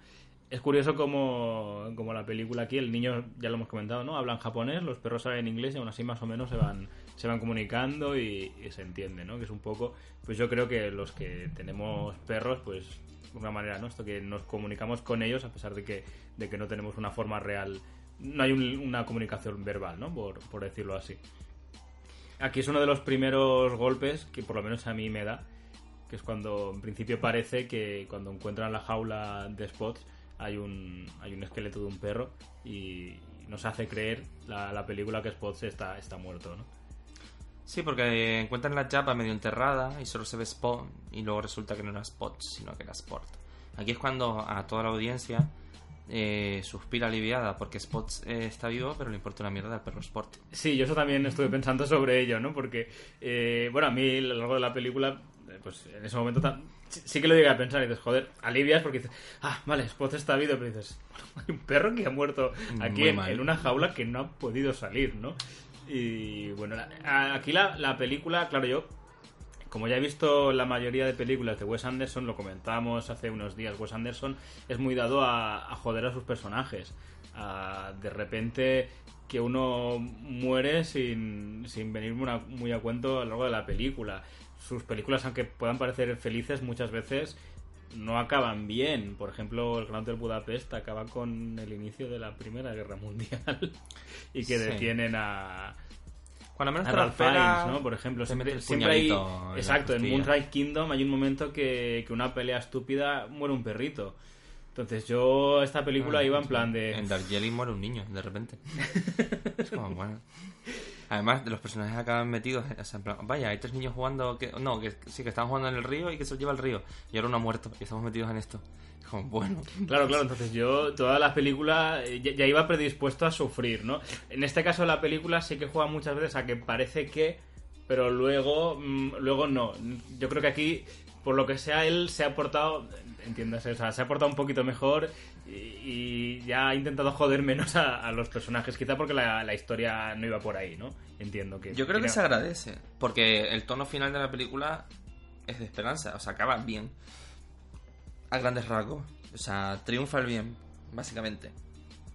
Es curioso como, como la película aquí, el niño, ya lo hemos comentado, ¿no? Hablan japonés, los perros hablan inglés y aún así más o menos se van, se van comunicando y, y se entiende, ¿no? Que es un poco, pues yo creo que los que tenemos perros, pues una manera, ¿no? Esto que nos comunicamos con ellos a pesar de que, de que no tenemos una forma real, no hay un- una comunicación verbal, ¿no? Por, por decirlo así. Aquí es uno de los primeros golpes que por lo menos a mí me da, que es cuando en principio parece que cuando encuentran la jaula de spots hay un, hay un esqueleto de un perro y nos hace creer la, la película que Spots está, está muerto, ¿no? Sí, porque encuentran la chapa medio enterrada y solo se ve Spot y luego resulta que no era Spot, sino que era Sport. Aquí es cuando a toda la audiencia eh, suspira aliviada porque Spot eh, está vivo, pero le importa una mierda al perro Sport. Sí, yo eso también estuve pensando sobre ello, ¿no? Porque, eh, bueno, a mí a lo largo de la película, eh, pues en ese momento sí que lo llegué a pensar y dices, joder, alivias porque dices, ah, vale, Spot está vivo, pero dices, bueno, [laughs] hay un perro que ha muerto aquí en una jaula que no ha podido salir, ¿no? Y bueno, aquí la, la película, claro, yo, como ya he visto la mayoría de películas de Wes Anderson, lo comentábamos hace unos días, Wes Anderson es muy dado a, joder a sus personajes. De repente que uno muere sin, sin venir muy a, muy a cuento a lo largo de la película. Sus películas, aunque puedan parecer felices, muchas veces no acaban bien. Por ejemplo, El Gran Hotel Budapest acaba con el inicio de la Primera Guerra Mundial [laughs] y que Sí. detienen a, Cuando menos a te lo Ralph Fiennes, ¿no? Por ejemplo, siempre, siempre hay... en la Exacto, en. Moonrise Kingdom hay un momento que, que una pelea estúpida muere un perrito. Entonces yo esta película Ah, iba en plan de... En Darjeeling muere un niño, de repente. [laughs] es como, bueno. Además, los personajes acaban metidos, o sea, en plan, vaya, hay tres niños jugando, no, que sí, que están jugando en el río y que se los lleva el río. Y ahora uno ha muerto y estamos metidos en esto. Es como, bueno. Claro, claro, entonces yo toda la película eh, ya, ya iba predispuesto a sufrir, ¿no? En este caso la película sí que juega muchas veces a que parece que, pero luego, mm, luego no. Yo creo que aquí, por lo que sea, él se ha portado, entiéndase, o sea, se ha portado un poquito mejor y, y ya ha intentado joder menos a, a los personajes, quizá porque la, la historia no iba por ahí, ¿no? Entiendo que... Yo creo que se agradece, porque el tono final de la película es de esperanza, o sea, acaba bien. A grandes rasgos. O sea, triunfa el bien, básicamente.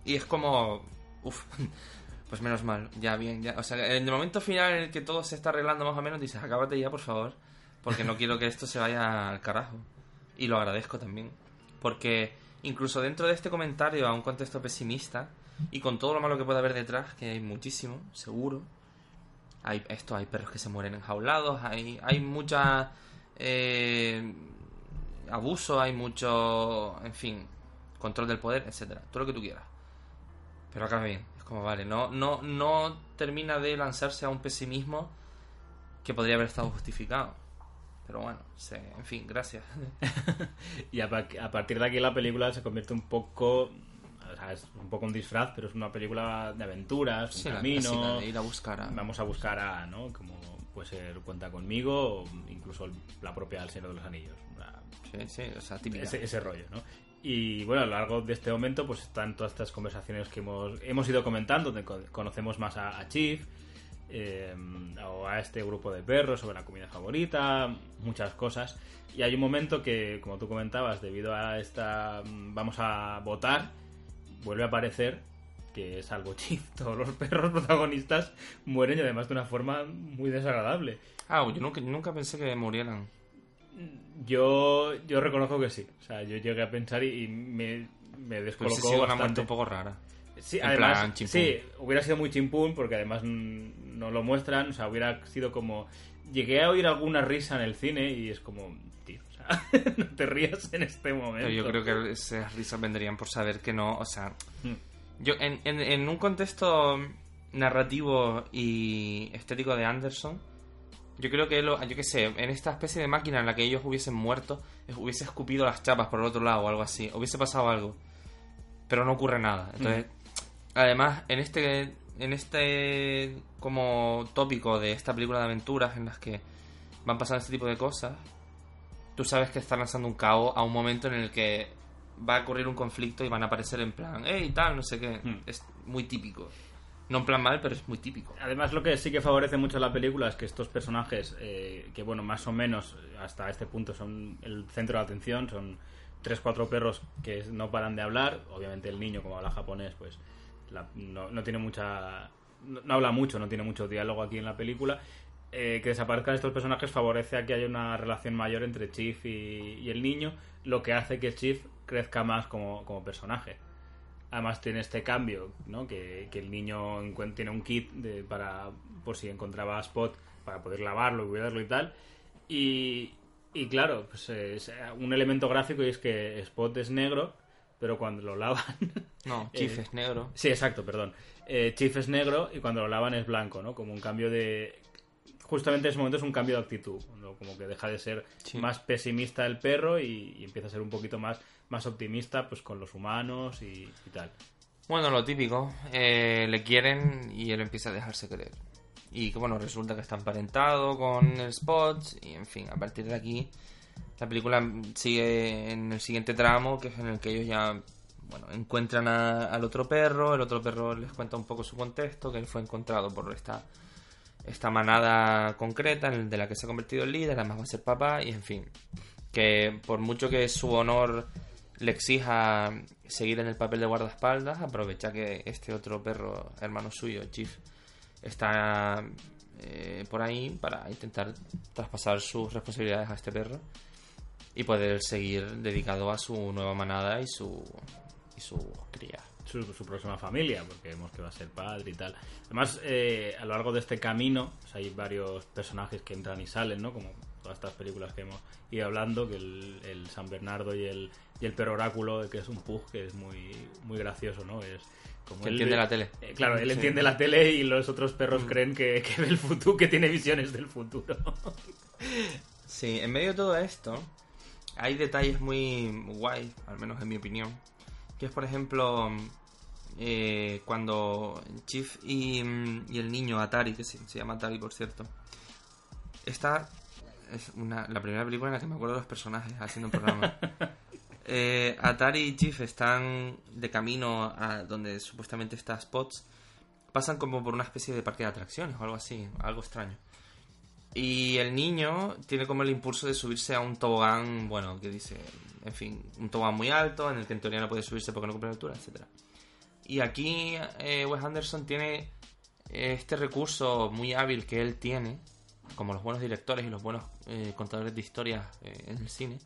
Y es como. Uf, [laughs] pues menos mal, ya bien, ya. O sea, en el momento final en el que todo se está arreglando más o menos, dices, acábate ya, por favor. Porque no quiero que esto se vaya al carajo. Y lo agradezco también. Porque incluso dentro de este comentario a un contexto pesimista, y con todo lo malo que puede haber detrás, que hay muchísimo, seguro. Hay esto, hay perros que se mueren enjaulados, hay, hay mucha eh, abuso, hay mucho, en fin, control del poder, etcétera, todo lo que tú quieras. Pero acaba bien, es como vale, no, no, no termina de lanzarse a un pesimismo que podría haber estado justificado. Pero bueno, se- en fin, gracias. [laughs] Y a, pa- a partir de aquí la película se convierte un poco... O sea, es un poco un disfraz, pero es una película de aventuras, un Sí, la camino... clásica de ir a buscar a... Vamos a buscar a, ¿no? Como puede ser Cuenta Conmigo o incluso la propia El Señor de los Anillos. Una- Sí, sí, o sea, ese, ese rollo, ¿no? Y bueno, a lo largo de este momento pues están todas estas conversaciones que hemos, hemos ido comentando, donde conocemos más a, a Chief, eh, o a este grupo de perros sobre la comida favorita, muchas cosas. Y hay un momento que, como tú comentabas, debido a esta mm, vamos a votar, vuelve a aparecer que es algo [laughs] Chief. Todos los perros protagonistas mueren y además de una forma muy desagradable. Ah, yo nunca, nunca pensé que murieran. Yo, yo reconozco que sí. O sea, yo llegué a pensar y, y me, me Pues descolocó sí, una muerte un poco rara. Sí, en además, plan sí, hubiera sido muy chimpún porque además no lo muestran. O sea, hubiera sido como. Llegué a oír alguna risa en el cine y es como, tío, o sea, [laughs] no te rías en este momento. Pero yo creo que esas risas vendrían por saber que no, o sea, Mm. yo en, en, en un contexto narrativo y estético de Anderson, yo creo que lo, yo qué sé, en esta especie de máquina en la que ellos hubiesen muerto, es- hubiese escupido las chapas por el otro lado o algo así, hubiese pasado algo, pero no ocurre nada. Entonces, además, en este, en este como tópico de esta película de aventuras en las que van pasando este tipo de cosas, tú sabes que están lanzando un caos a un momento en el que va a ocurrir un conflicto y van a aparecer en plan, hey, tal, no sé qué. Hmm. Es muy típico. No en plan mal, pero es muy típico. Además, lo que sí que favorece mucho la película es que estos personajes, eh, que bueno, más o menos hasta este punto son el centro de atención, son, tres, cuatro perros que no paran de hablar. Obviamente el niño, como habla japonés, pues no, no tiene mucha... No, habla mucho, no tiene mucho diálogo aquí en la película. Eh, que desaparezcan estos personajes favorece a que haya una relación mayor entre Chief y, el niño, lo que hace que Chief crezca más como, como personaje. Además tiene este cambio, ¿no? Que, que el niño tiene un kit de- para por si encontraba a Spot para poder lavarlo y cuidarlo y tal. Y, y claro, pues es un elemento gráfico y es que Spot es negro, pero cuando lo lavan... [laughs] No, Chief Eh, es negro. Sí, exacto, perdón. Eh, Chief es negro y cuando lo lavan es blanco, ¿no? Como un cambio de... Justamente en ese momento es un cambio de actitud, ¿no? Como que deja de ser Sí. más pesimista el perro y, y empieza a ser un poquito más, más optimista pues con los humanos y, y tal. Bueno, lo típico, eh, le quieren y él empieza a dejarse querer. Y que bueno, resulta que está emparentado con el Spots y en fin, a partir de aquí la película sigue en el siguiente tramo, que es en el que ellos ya bueno, encuentran a- al otro perro, el otro perro les cuenta un poco su contexto, que él fue encontrado por esta, esta manada concreta de la que se ha convertido en líder, además va a ser papá y en fin, que por mucho que su honor le exija seguir en el papel de guardaespaldas, aprovecha que este otro perro, hermano suyo, Chief, está eh, por ahí para intentar traspasar sus responsabilidades a este perro y poder seguir dedicado a su nueva manada y su y su cría. su, su próxima familia, porque vemos que va a ser padre y tal. Además, eh, a lo largo de este camino, pues hay varios personajes que entran y salen, ¿no? Como todas estas películas que hemos ido hablando, que el, el San Bernardo y el, y el perro oráculo, que es un pug, que es muy, muy gracioso, ¿no? Es como Que él entiende la tele. Eh, claro, él Sí. Mm. entiende la tele y los otros perros creen que, que ve el futuro, que tiene visiones del futuro. Sí, en medio de todo esto hay detalles muy guay, al menos en mi opinión, que es por ejemplo eh, cuando Chief y, y el niño Atari, que se, se llama Atari por cierto, está es una, la primera película en la que me acuerdo de los personajes haciendo un programa. [laughs] Eh, Atari y Chief están de camino a donde supuestamente está Spots. Pasan como por una especie de parque de atracciones o algo así, algo extraño. Y el niño tiene como el impulso de subirse a un tobogán, bueno, que dice, en fin, un tobogán muy alto en el que en teoría no puede subirse porque no cumple la altura, etc. Y aquí eh, Wes Anderson tiene este recurso muy hábil que él tiene, como los buenos directores y los buenos eh, contadores de historias eh, en el cine.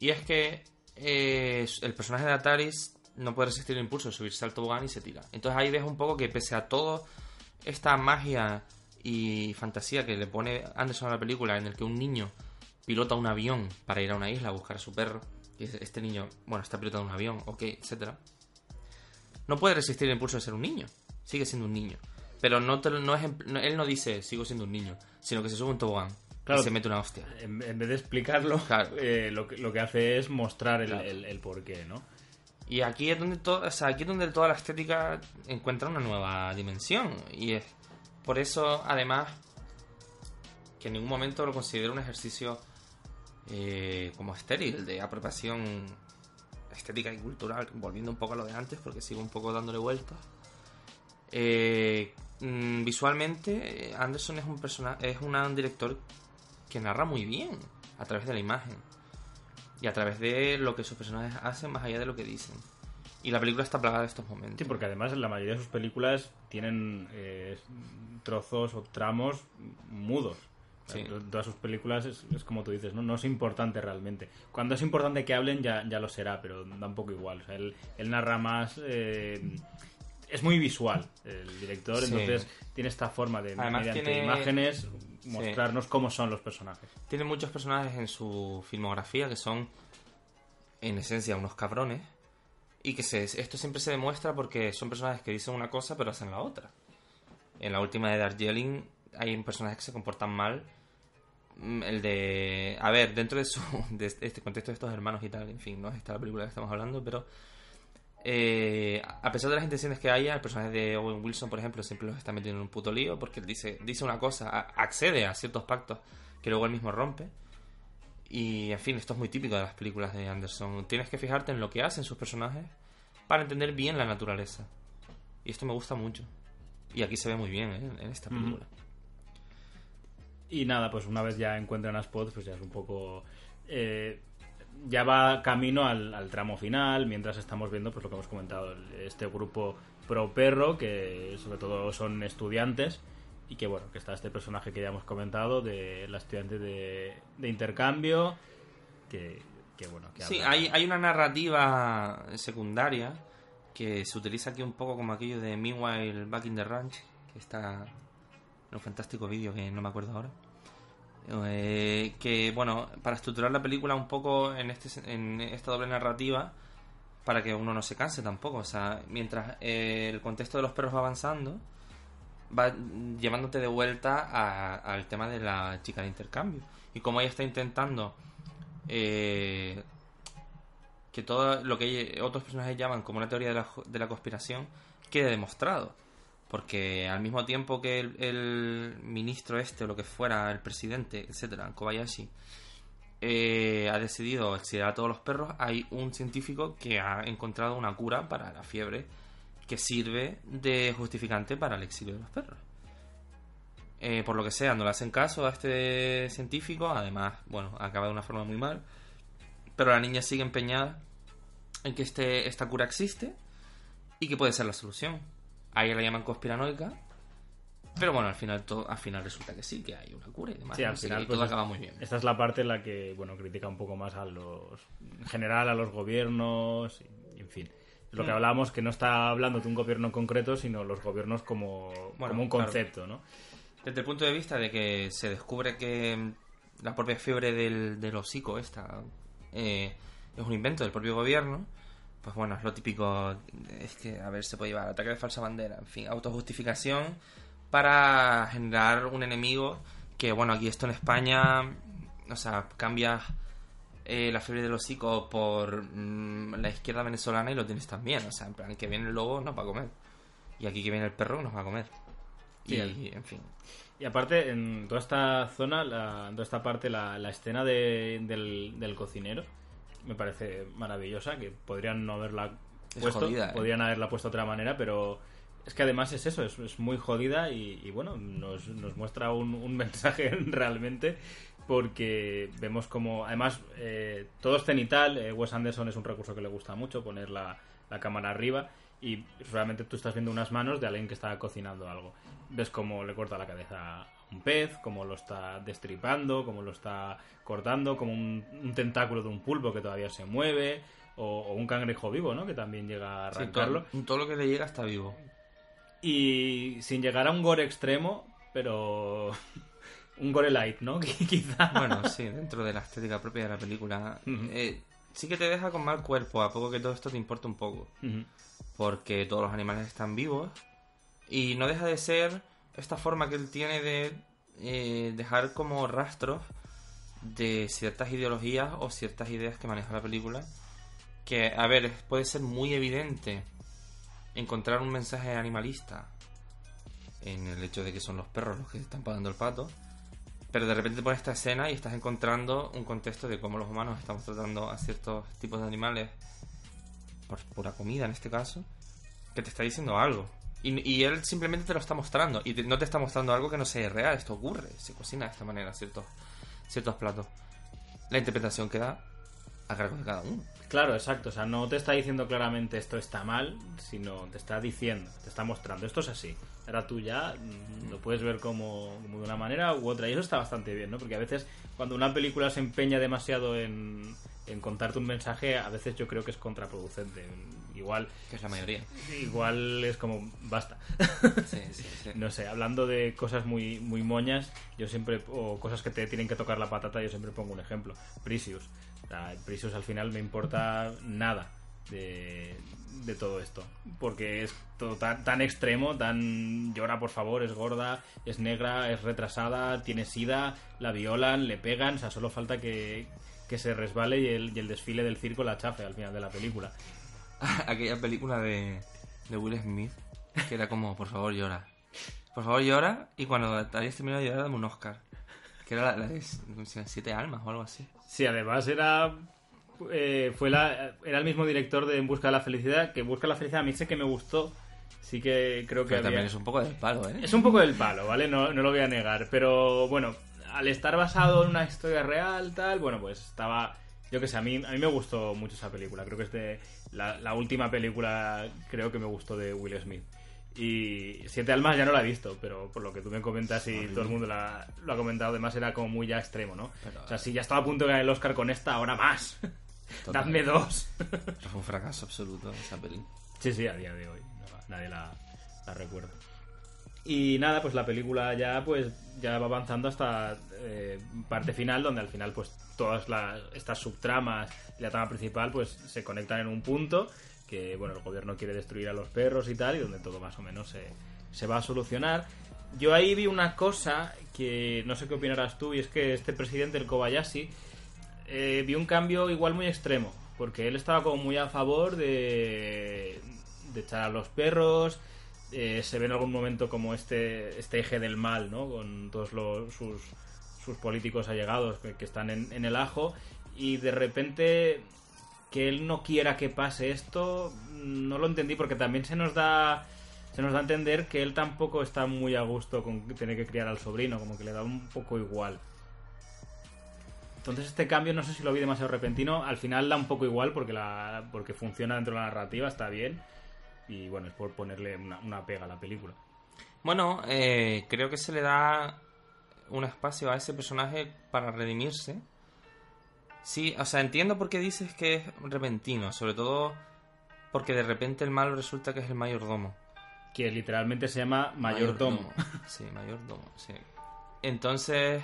Y es que eh, el personaje de Ataris no puede resistir el impulso de subirse al tobogán y se tira. Entonces ahí ves un poco que pese a todo esta magia y fantasía que le pone Anderson a la película en el que un niño pilota un avión para ir a una isla a buscar a su perro y este niño, bueno, está pilotando un avión, ok, etcétera no puede resistir el impulso de ser un niño. Sigue siendo un niño. Pero no, te- no es en- no- él no dice sigo siendo un niño, sino que se sube un tobogán Claro. y se mete una hostia. En, en vez de explicarlo, Claro. [laughs] eh, lo, que, lo que hace es mostrar el, Claro. el, el porqué, ¿no? Y aquí es donde todo, o sea, aquí es donde toda la estética encuentra una nueva dimensión. Y es por eso, además, que en ningún momento lo considero un ejercicio eh, como estéril de apropiación estética y cultural, volviendo un poco a lo de antes, porque sigo un poco dándole vueltas. Eh, mm, visualmente, Anderson es un persona es un director que narra muy bien a través de la imagen y a través de lo que sus personajes hacen más allá de lo que dicen. Y la película está plagada de estos momentos. Sí, porque además la mayoría de sus películas tienen eh, trozos o tramos mudos. Sí. to- Todas sus películas es, es como tú dices, ¿no? no es importante realmente. Cuando es importante que hablen ya, ya lo será, pero da un poco igual. O sea, él, él narra más... eh, es muy visual el director, Sí. entonces tiene esta forma de, Además mediante tiene- imágenes, mostrarnos cómo son los personajes. Tiene muchos personajes en su filmografía que son, en esencia, unos cabrones. Y que se, esto siempre se demuestra porque son personajes que dicen una cosa pero hacen la otra. En la última de Darjeeling hay personajes que se comportan mal. Mm, El de... A ver, dentro de, su, [laughs] de este contexto de estos hermanos y tal, en fin, no es esta la película que estamos hablando, pero... eh, a pesar de las intenciones que haya, el personaje de Owen Wilson, por ejemplo, siempre los está metiendo en un puto lío porque él dice, dice una cosa, accede a ciertos pactos que luego él mismo rompe. Y en fin, esto es muy típico de las películas de Anderson. Tienes que fijarte en lo que hacen sus personajes para entender bien la naturaleza. Y esto me gusta mucho. Y aquí se ve muy bien ¿eh? en esta película. Y nada, pues una vez ya encuentran a Spot, pues ya es un poco... eh, ya va camino al, al tramo final, mientras estamos viendo pues lo que hemos comentado, este grupo pro perro, que sobre todo son estudiantes, y que bueno, que está este personaje que ya hemos comentado, de la estudiante de, de intercambio, que, que bueno, que Sí, habla- hay, hay una narrativa secundaria que se utiliza aquí un poco como aquello de Meanwhile Back in the Ranch, que está en un fantástico vídeo que no me acuerdo ahora. Eh, que, bueno, para estructurar la película un poco en, este, en esta doble narrativa, para que uno no se canse tampoco. O sea, mientras eh, el contexto de los perros va avanzando, va llevándote de vuelta al tema de la chica de intercambio. Y como ella está intentando eh, que todo lo que otros personajes llaman como una teoría de la, de la conspiración quede demostrado. Porque al mismo tiempo que el, el ministro este o lo que fuera, el presidente, etcétera, Kobayashi, eh, ha decidido exiliar a todos los perros, hay un científico que ha encontrado una cura para la fiebre que sirve de justificante para el exilio de los perros. Eh, por lo que sea, no le hacen caso a este científico, además, bueno, acaba de una forma muy mal, pero la niña sigue empeñada en que este, esta cura existe y que puede ser la solución. A ella la llaman conspiranoica, pero bueno, al final, to- al final resulta que sí, que hay una cura y demás. Sí, al final todo pues, acaba muy bien. Esta es la parte en la que, bueno, critica un poco más a los... En general a los gobiernos, y, en fin. Lo que Mm. hablábamos, que no está hablando de un gobierno en concreto, sino los gobiernos como, Bueno, como un claro. concepto, ¿no? Desde el punto de vista de que se descubre que mm, la propia fiebre del, del hocico esta eh, es un invento del propio gobierno, pues bueno, es lo típico, es que, a ver, se puede llevar ataque de falsa bandera, en fin, autojustificación para generar un enemigo que, bueno, aquí esto en España, o sea, cambias eh, la fiebre del hocico por mm, la izquierda venezolana y lo tienes también, o sea, en plan, que viene el lobo nos va a comer, y aquí que viene el perro nos va a comer. Sí, y, en fin. Y aparte, en toda esta zona, la- en toda esta parte, la, la escena de- del, del cocinero me parece maravillosa, que podrían no haberla Es puesto, jodida, ¿eh? podrían haberla puesto de otra manera, pero es que además es eso, es, es muy jodida y, y bueno, nos, nos muestra un, un [laughs] mensaje realmente porque vemos como, además, eh, todo es cenital, eh, Wes Anderson es un recurso que le gusta mucho, poner la, la cámara arriba y realmente tú estás viendo unas manos de alguien que está cocinando algo. Ves cómo le corta la cabeza a un pez, cómo lo está destripando, cómo lo está cortando, como un, un tentáculo de un pulpo que todavía se mueve, o, o un cangrejo vivo, ¿no? Que también llega a Sí, arrancarlo. todo, todo lo que le llega está vivo. Y sin llegar a un gore extremo, pero un gore light, ¿no? [laughs] Quizá. Bueno, sí, dentro de la estética propia de la película. Eh, sí que te deja con mal cuerpo, a poco que todo esto te importa un poco. Porque todos los animales están vivos. Y no deja de ser esta forma que él tiene de eh, dejar como rastros de ciertas ideologías o ciertas ideas que maneja la película. Que, a ver, puede ser muy evidente encontrar un mensaje animalista en el hecho de que son los perros los que están pagando el pato. Pero de repente pones esta escena y estás encontrando un contexto de cómo los humanos estamos tratando a ciertos tipos de animales, por pura comida en este caso, que te está diciendo algo. Y, y él simplemente te lo está mostrando. Y no te está mostrando algo que no sea real. Esto ocurre. Se cocina de esta manera ciertos, ciertos platos. La interpretación queda a cargo de cada uno. Claro, exacto. O sea, no te está diciendo claramente esto está mal, sino te está diciendo, te está mostrando esto es así. Ahora tú ya mm, lo puedes ver como, como de una manera u otra. Y eso está bastante bien, ¿no? Porque a veces cuando una película se empeña demasiado en, en contarte un mensaje, a veces yo creo que es contraproducente. Igual, Que es la mayoría. igual es como, basta. Sí, sí, sí. [laughs] No sé, hablando de cosas muy, muy moñas, yo siempre, o cosas que te tienen que tocar la patata, yo siempre pongo un ejemplo. Precious. Sea, Precious al final me importa nada de, de todo esto. Porque es todo tan, extremo, tan llora por favor, es gorda, es negra, es retrasada, tiene sida, la violan, le pegan, o sea, solo falta que, que se resbale y el, y el desfile del circo la chafe al final de la película. [laughs] Aquella película de, de Will Smith, que era como, por favor, llora. Por favor, llora y cuando hayas terminado de llorar, dame un Oscar. Que era la, la de. Siete Almas o algo así. Sí, además era eh, fue la, era el mismo director de En Busca de la Felicidad, que Busca la Felicidad a mí sé que me gustó, sí que creo que Pero había- también es un poco del palo, ¿eh? es un poco del palo, ¿vale? No, no lo voy a negar, pero bueno, al estar basado en una historia real, tal, bueno, pues estaba Yo que sé, a mí, a mí me gustó mucho esa película. Creo que es de la, la última película, creo que me gustó de Will Smith. Y Siete Almas ya no la he visto, pero por lo que tú me comentas y todo el mundo la- lo ha comentado, además era como muy ya extremo, ¿no? Pero- o sea, si ya estaba a punto de ganar el Oscar con esta, ahora más. [laughs] Dadme dos. Fue un fracaso absoluto esa peli. Sí, sí, a día de hoy. no, nadie la, la recuerda. Y nada, pues la película ya pues ya va avanzando hasta eh, parte final, donde al final pues todas las, estas subtramas y la trama principal pues se conectan en un punto que bueno, el gobierno quiere destruir a los perros y tal, y donde todo más o menos se, se va a solucionar. Yo ahí vi una cosa que no sé qué opinarás tú, y es que este presidente, el Kobayashi, eh, vi un cambio igual muy extremo, porque él estaba como muy a favor de, de echar a los perros, eh, se ve en algún momento como este, este eje del mal, ¿no? Con todos los, sus, sus políticos allegados que, están en el ajo, y de repente que él no quiera que pase esto, no lo entendí, porque también se nos da... Se nos da a entender que él tampoco está muy a gusto con tener que criar al sobrino, como que le da un poco igual. Entonces este cambio no sé si lo vi demasiado repentino. Al final da un poco igual porque la porque funciona dentro de la narrativa, está bien. Y bueno, es por ponerle una, una pega a la película. Bueno, eh, creo que se le da un espacio a ese personaje para redimirse. Sí, o sea, entiendo por qué dices que es repentino, sobre todo porque de repente el malo resulta que es el mayordomo. Que literalmente se llama Mayordomo. Sí, mayordomo, sí. Entonces,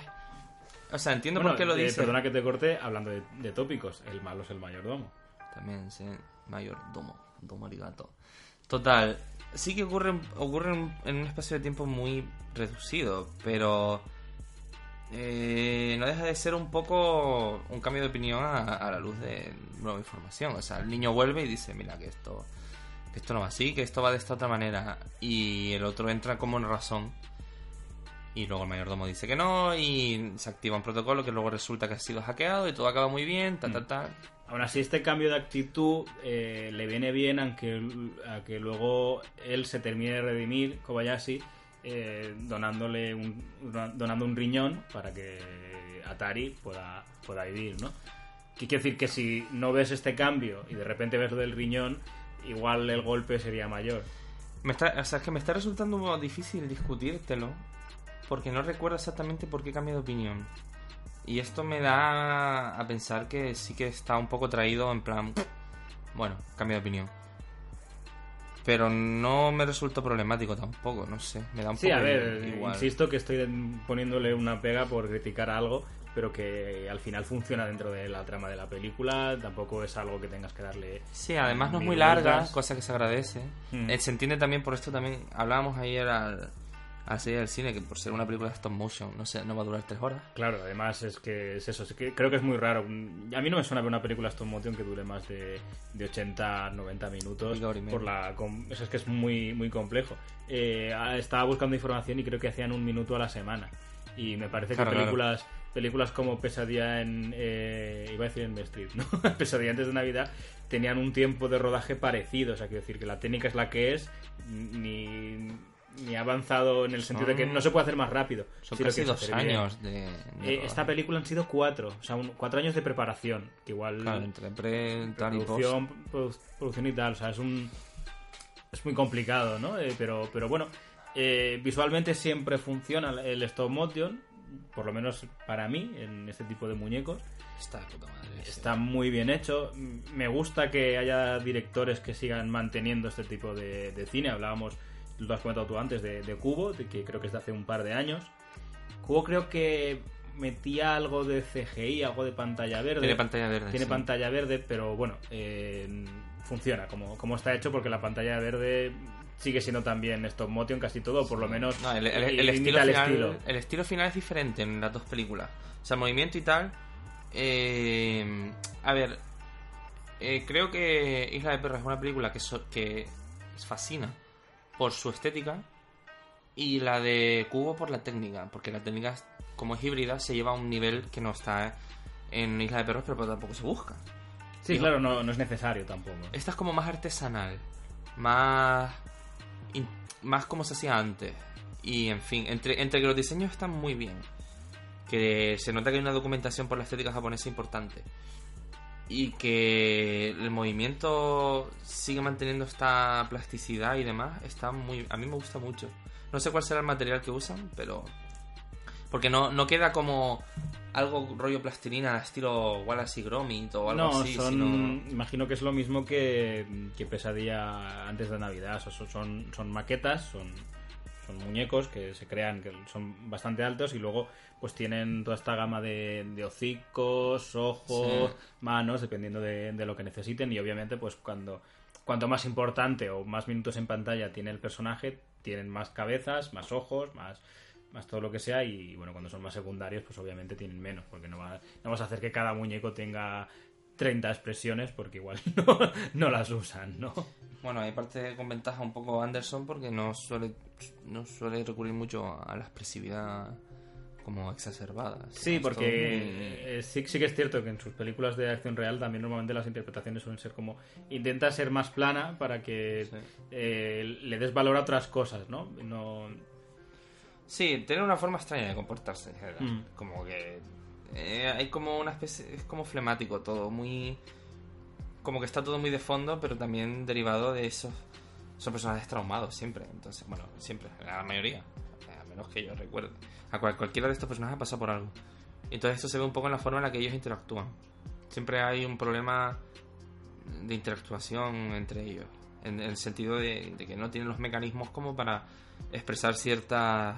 o sea, entiendo Bueno, por qué lo eh, dices. Perdona que te corte hablando de, de tópicos. El malo es el mayordomo. También, sí, mayordomo, domo arigato. Total, sí que ocurre, ocurre en, en un espacio de tiempo muy reducido, pero eh, no deja de ser un poco un cambio de opinión a, a la luz de nueva información. O sea, el niño vuelve y dice, mira, que esto, que esto no va así, que esto va de esta otra manera. Y el otro entra como en razón. Y luego el mayordomo dice que no, y se activa un protocolo que luego resulta que ha sido hackeado y todo acaba muy bien, ta, ta, ta. Aún así, este cambio de actitud eh, le viene bien aunque a que luego él se termine de redimir, Kobayashi, eh, donándole un, donando un riñón para que Atari pueda, pueda vivir, ¿no? ¿Qué quiere decir? Que si no ves este cambio y de repente ves lo del riñón, igual el golpe sería mayor. Me está, o sea, es que me está resultando difícil discutírtelo porque no recuerdo exactamente por qué cambio de opinión. Y esto me da a pensar que sí que está un poco traído en plan, bueno, cambio de opinión. Pero no me resultó problemático tampoco, no sé, me da un Sí, poco a ver, igual. insisto que estoy poniéndole una pega por criticar algo, pero que al final funciona dentro de la trama de la película, tampoco es algo que tengas que darle... Sí, además no es muy larga, cosa que se agradece. Mm. Eh, se entiende también por esto también, hablábamos ayer al, al salir del cine, que por ser una película de stop motion, no sé, no va a durar tres horas. Claro, además es que es eso, es que creo que es muy raro. A mí no me suena ver una película stop motion que dure más de, de 80, 90 minutos. Por la, eso es que es muy, muy complejo. Eh, ah, estaba buscando información y creo que hacían un minuto a la semana. Y me parece Claro, que claro. películas películas como Pesadilla en... eh, iba a decir en The Street, ¿no? [laughs] Pesadilla antes de Navidad tenían un tiempo de rodaje parecido. O sea, quiero decir que la técnica es la que es, ni, ni ha avanzado en el sentido de que no se puede hacer más rápido. Son si casi dos años de... de Eh, esta película han sido cuatro, o sea, un- cuatro años de preparación, que igual Claro, entre pre, producción, produ- producción y tal, o sea, es un es muy complicado, ¿no? Eh, pero, pero bueno, eh, visualmente siempre funciona el stop motion, por lo menos para mí, en este tipo de muñecos. Está de puta madre. sí. Está muy bien hecho. Me gusta que haya directores que sigan manteniendo este tipo de, de cine. Hablábamos, lo has comentado tú antes, de, de Cubo, de que creo que es de hace un par de años. Cubo creo que metía algo de CGI, algo de pantalla verde. Tiene pantalla verde. Tiene sí. pantalla verde, pero bueno, eh, funciona como, como está hecho porque la pantalla verde sigue siendo también stop motion casi todo, por lo menos No, el, el- el imita estilo final, estilo. el estilo final es diferente en las dos películas. O sea, movimiento y tal. eh, a ver, eh, creo que Isla de Perros es una película que, so- que fascina por su estética y la de Cubo por la técnica, porque la técnica, como es híbrida, se lleva a un nivel que no está en Isla de Perros, pero tampoco se busca. Sí, Digo- claro, no, no es necesario tampoco. Esta es como más artesanal, más in- más como se hacía antes. Y en fin, entre, entre que los diseños están muy bien, que se nota que hay una documentación por la estética japonesa importante. Y que el movimiento sigue manteniendo esta plasticidad y demás, está muy a mí me gusta mucho. No sé cuál será el material que usan, pero porque no, no queda como algo rollo plastilina estilo Wallace y Gromit o algo no, así, son, sino- imagino que es lo mismo que, que Pesadilla antes de Navidad. O sea, son, son maquetas, son, son muñecos que se crean, que son bastante altos y luego pues tienen toda esta gama de, de hocicos, ojos, Sí. manos, dependiendo de, de lo que necesiten. Y obviamente pues cuando cuanto más importante o más minutos en pantalla tiene el personaje, tienen más cabezas, más ojos, más más todo lo que sea y bueno, cuando son más secundarios pues obviamente tienen menos porque no, va, no vamos a hacer que cada muñeco tenga 30 expresiones porque igual [laughs] no, no las usan, ¿no? Bueno, hay parte con ventaja un poco Anderson porque no suele, no suele recurrir mucho a la expresividad como exacerbada. Sí, porque muy- eh, sí, sí que es cierto que en sus películas de acción real también normalmente las interpretaciones suelen ser como intenta ser más plana para que Sí. eh, le des valor a otras cosas, ¿no? no Sí, tiene una forma extraña de comportarse, en general. Mm. Como que eh, hay como una especie, es como flemático todo, muy como que está todo muy de fondo, pero también derivado de esos son personajes traumados siempre, entonces, bueno, siempre, la mayoría, a menos que yo recuerde. A cual- cualquiera de estos personajes ha pasado por algo. Entonces esto se ve un poco en la forma en la que ellos interactúan. Siempre hay un problema de interactuación entre ellos, en, el sentido de que no tienen los mecanismos como para expresar ciertas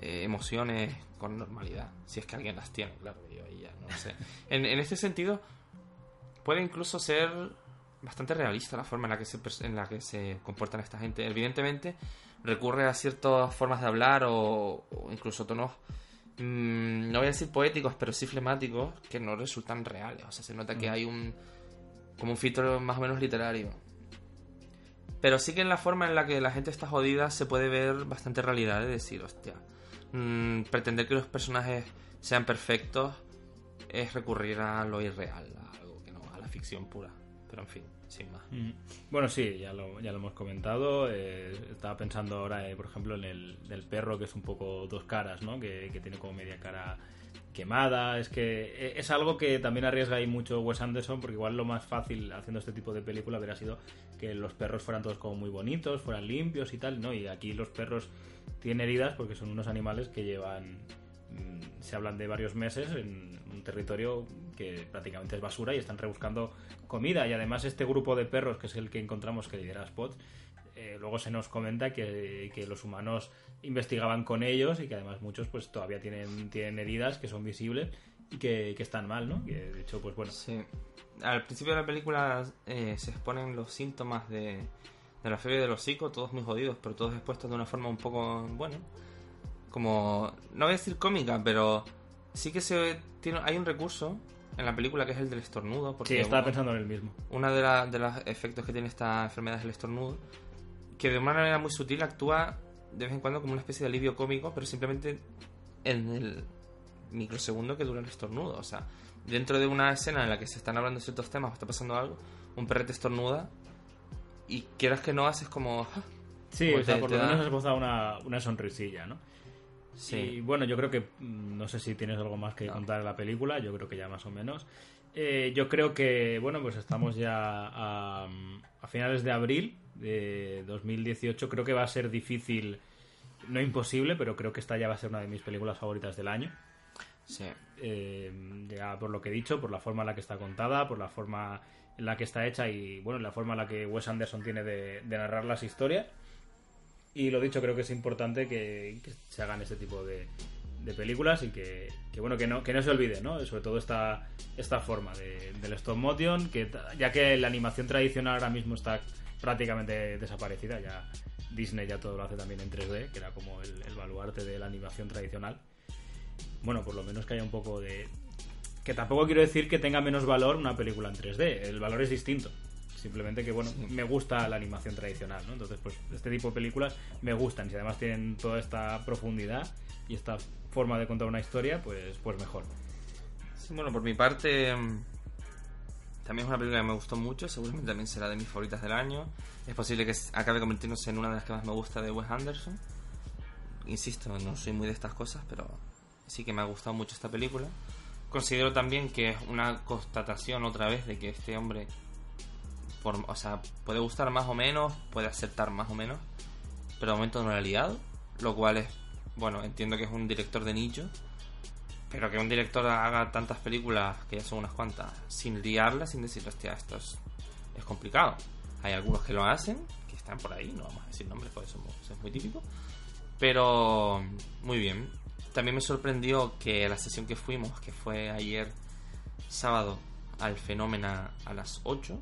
eh, emociones con normalidad, si es que alguien las tiene, claro, yo ahí ya no sé. En, en este sentido, puede incluso ser bastante realista la forma en la que se, en la que se comportan esta gente. Evidentemente, recurre a ciertas formas de hablar o, o incluso tonos, mm, no voy a decir poéticos, pero sí flemáticos, que no resultan reales. O sea, se nota que hay un como un filtro más o menos literario. Pero sí que en la forma en la que la gente está jodida se puede ver bastante realidad de decir, hostia, mm, pretender que los personajes sean perfectos es recurrir a lo irreal, a algo que no, a la ficción pura. Pero en fin, sin más. Mm. Bueno, sí, ya lo, ya lo hemos comentado. eh, estaba pensando ahora, eh, por ejemplo, en el del perro, que es un poco dos caras, ¿no? Que, que tiene como media cara quemada. Es que eh, es algo que también arriesga ahí mucho Wes Anderson, porque igual lo más fácil haciendo este tipo de película hubiera sido que los perros fueran todos como muy bonitos, fueran limpios y tal, ¿no? Y aquí los perros tienen heridas porque son unos animales que llevan mm, se hablan de varios meses en un territorio que prácticamente es basura y están rebuscando comida y además este grupo de perros que es el que encontramos que lidera Spot eh, luego se nos comenta que, que los humanos investigaban con ellos y que además muchos pues todavía tienen, tienen heridas que son visibles y que, que están mal, ¿no? Que de hecho pues bueno Sí. Al principio de la película eh, se exponen los síntomas de, de la fiebre del hocico, todos muy jodidos, pero todos expuestos de una forma un poco, bueno, como, no voy a decir cómica, pero sí que se tiene, hay un recurso en la película que es el del estornudo. Porque sí, estaba pensando en el mismo Uno de, la- de los efectos que tiene esta enfermedad es el estornudo, que de una manera muy sutil actúa de vez en cuando como una especie de alivio cómico, pero simplemente en el microsegundo que dura el estornudo. O sea, dentro de una escena en la que se están hablando ciertos temas o está pasando algo, un perrete estornuda y quieras que no haces como... "Ah". sí, Como o sea, te- por lo menos esboza una, una sonrisilla, ¿no? Sí. Y bueno, yo creo que mm, no sé si tienes algo más que No. contar de la película, yo creo que ya más o menos. Eh, yo creo que, bueno, pues estamos ya a, a finales de abril de 2018. Creo que va a ser difícil, no imposible, pero creo que esta ya va a ser una de mis películas favoritas del año. Sí. Eh, ya por lo que he dicho, por la forma en la que está contada, por la forma en la que está hecha y bueno, la forma en la que Wes Anderson tiene de, de narrar las historias. Y lo dicho, creo que es importante que, que se hagan este tipo de, de películas y que, bueno que no, que no se olvide, ¿no? Sobre todo esta, esta forma de- del stop motion, que ya que la animación tradicional ahora mismo está prácticamente desaparecida, ya Disney ya todo lo hace también en 3D, que era como el, el baluarte de la animación tradicional bueno, por lo menos que haya un poco de... Que tampoco quiero decir que tenga menos valor una película en 3D, el valor es distinto. Simplemente que, bueno, me gusta la animación tradicional, ¿no? Entonces, pues este tipo de películas me gustan y si además tienen toda esta profundidad y esta forma de contar una historia, pues, pues mejor. Sí, bueno, por mi parte, mm, también es una película que me gustó mucho, seguramente también será de mis favoritas del año. Es posible que acabe convirtiéndose en una de las que más me gusta de Wes Anderson. Insisto, no soy muy de estas cosas, pero sí que me ha gustado mucho esta película. Considero también que es una constatación otra vez de que este hombre, por, o sea, puede gustar más o menos, puede aceptar más o menos, pero de momento no lo ha liado, lo cual es, bueno, entiendo que es un director de nicho, pero que un director haga tantas películas, que ya son unas cuantas, sin liarlas, sin decir, hostia, esto es, es complicado. Hay algunos que lo hacen, que están por ahí, no vamos a decir nombres, porque eso es muy típico. Pero muy bien. También me sorprendió que la sesión que fuimos, que fue ayer sábado al fenómeno a las 8,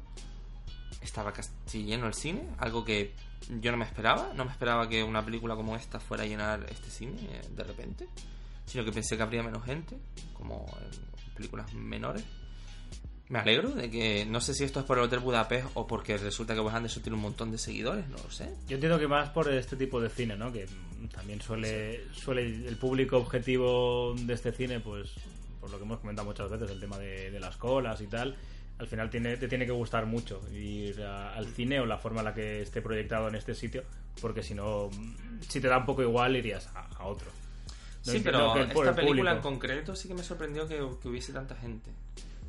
estaba casi lleno el cine, algo que yo no me esperaba. No me esperaba que una película como esta fuera a llenar este cine eh, de repente, sino que pensé que habría menos gente, como en películas menores. Me alegro de que, no sé si esto es por el Hotel Budapest o porque resulta que Wes Anderson tiene un montón de seguidores, no lo sé. Yo entiendo que más por este tipo de cine, ¿no? Que también suele, suele el público objetivo de este cine, pues, por lo que hemos comentado muchas veces, el tema de, las colas y tal, al final tiene, te tiene que gustar mucho ir al cine o la forma en la que esté proyectado en este sitio, porque si no, si te da un poco igual, irías a, otro. sí, pero esta película en concreto sí que me sorprendió que hubiese tanta gente.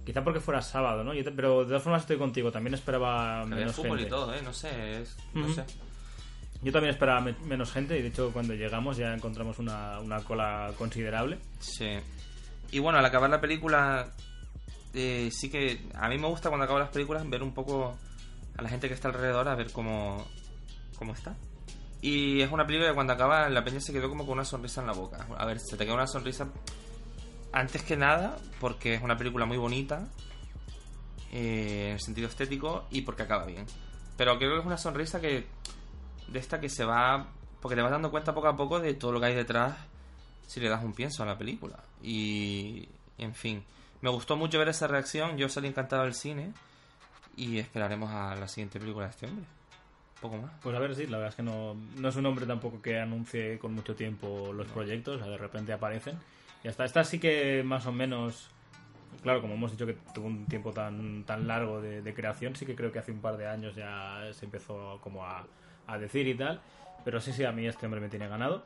Quizá porque fuera sábado, ¿no? pero de todas formas estoy contigo. También esperaba menos fútbol y todo, ¿eh? No sé, no sé. Yo también esperaba menos gente y de hecho cuando llegamos ya encontramos una, cola considerable. Sí. Y bueno, al acabar la película, eh, sí que a mí me gusta cuando acaban las películas ver un poco a la gente que está alrededor, a ver cómo, cómo está. Y es una película que cuando acaba la peña se quedó como con una sonrisa en la boca. A ver, se te queda una sonrisa antes que nada, porque es una película muy bonita, eh, en el sentido estético, y porque acaba bien. Pero creo que es una sonrisa que. de esta que se va. porque te vas dando cuenta poco a poco de todo lo que hay detrás si le das un pienso a la película. Y. en fin. Me gustó mucho ver esa reacción, yo salí encantado del cine. Y esperaremos a la siguiente película de este hombre. Poco más. Pues a ver, sí, la verdad es que no, no es un hombre tampoco que anuncie con mucho tiempo los proyectos, de repente aparecen. Ya está. Esta sí que más o menos. Claro, como hemos dicho que tuvo un tiempo tan, tan largo de, creación, sí que creo que hace un par de años ya se empezó como a, decir y tal. Pero sí, sí, a mí este hombre me tiene ganado.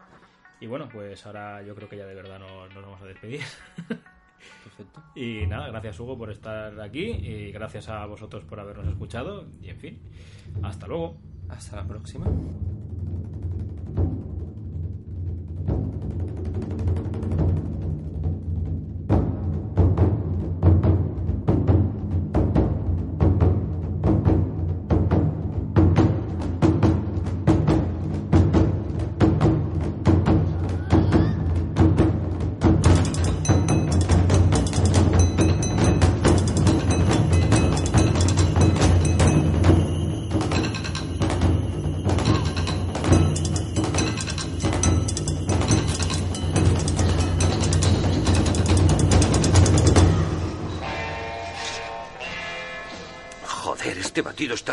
Y bueno, pues ahora yo creo que ya de verdad nos, nos vamos a despedir. [laughs] Perfecto. Y nada, gracias Hugo por estar aquí y gracias a vosotros por habernos escuchado. Y en fin, hasta luego. Hasta la próxima.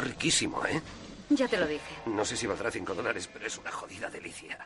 Riquísimo, ¿eh? Ya te lo dije. No sé si valdrá cinco dólares, pero es una jodida delicia.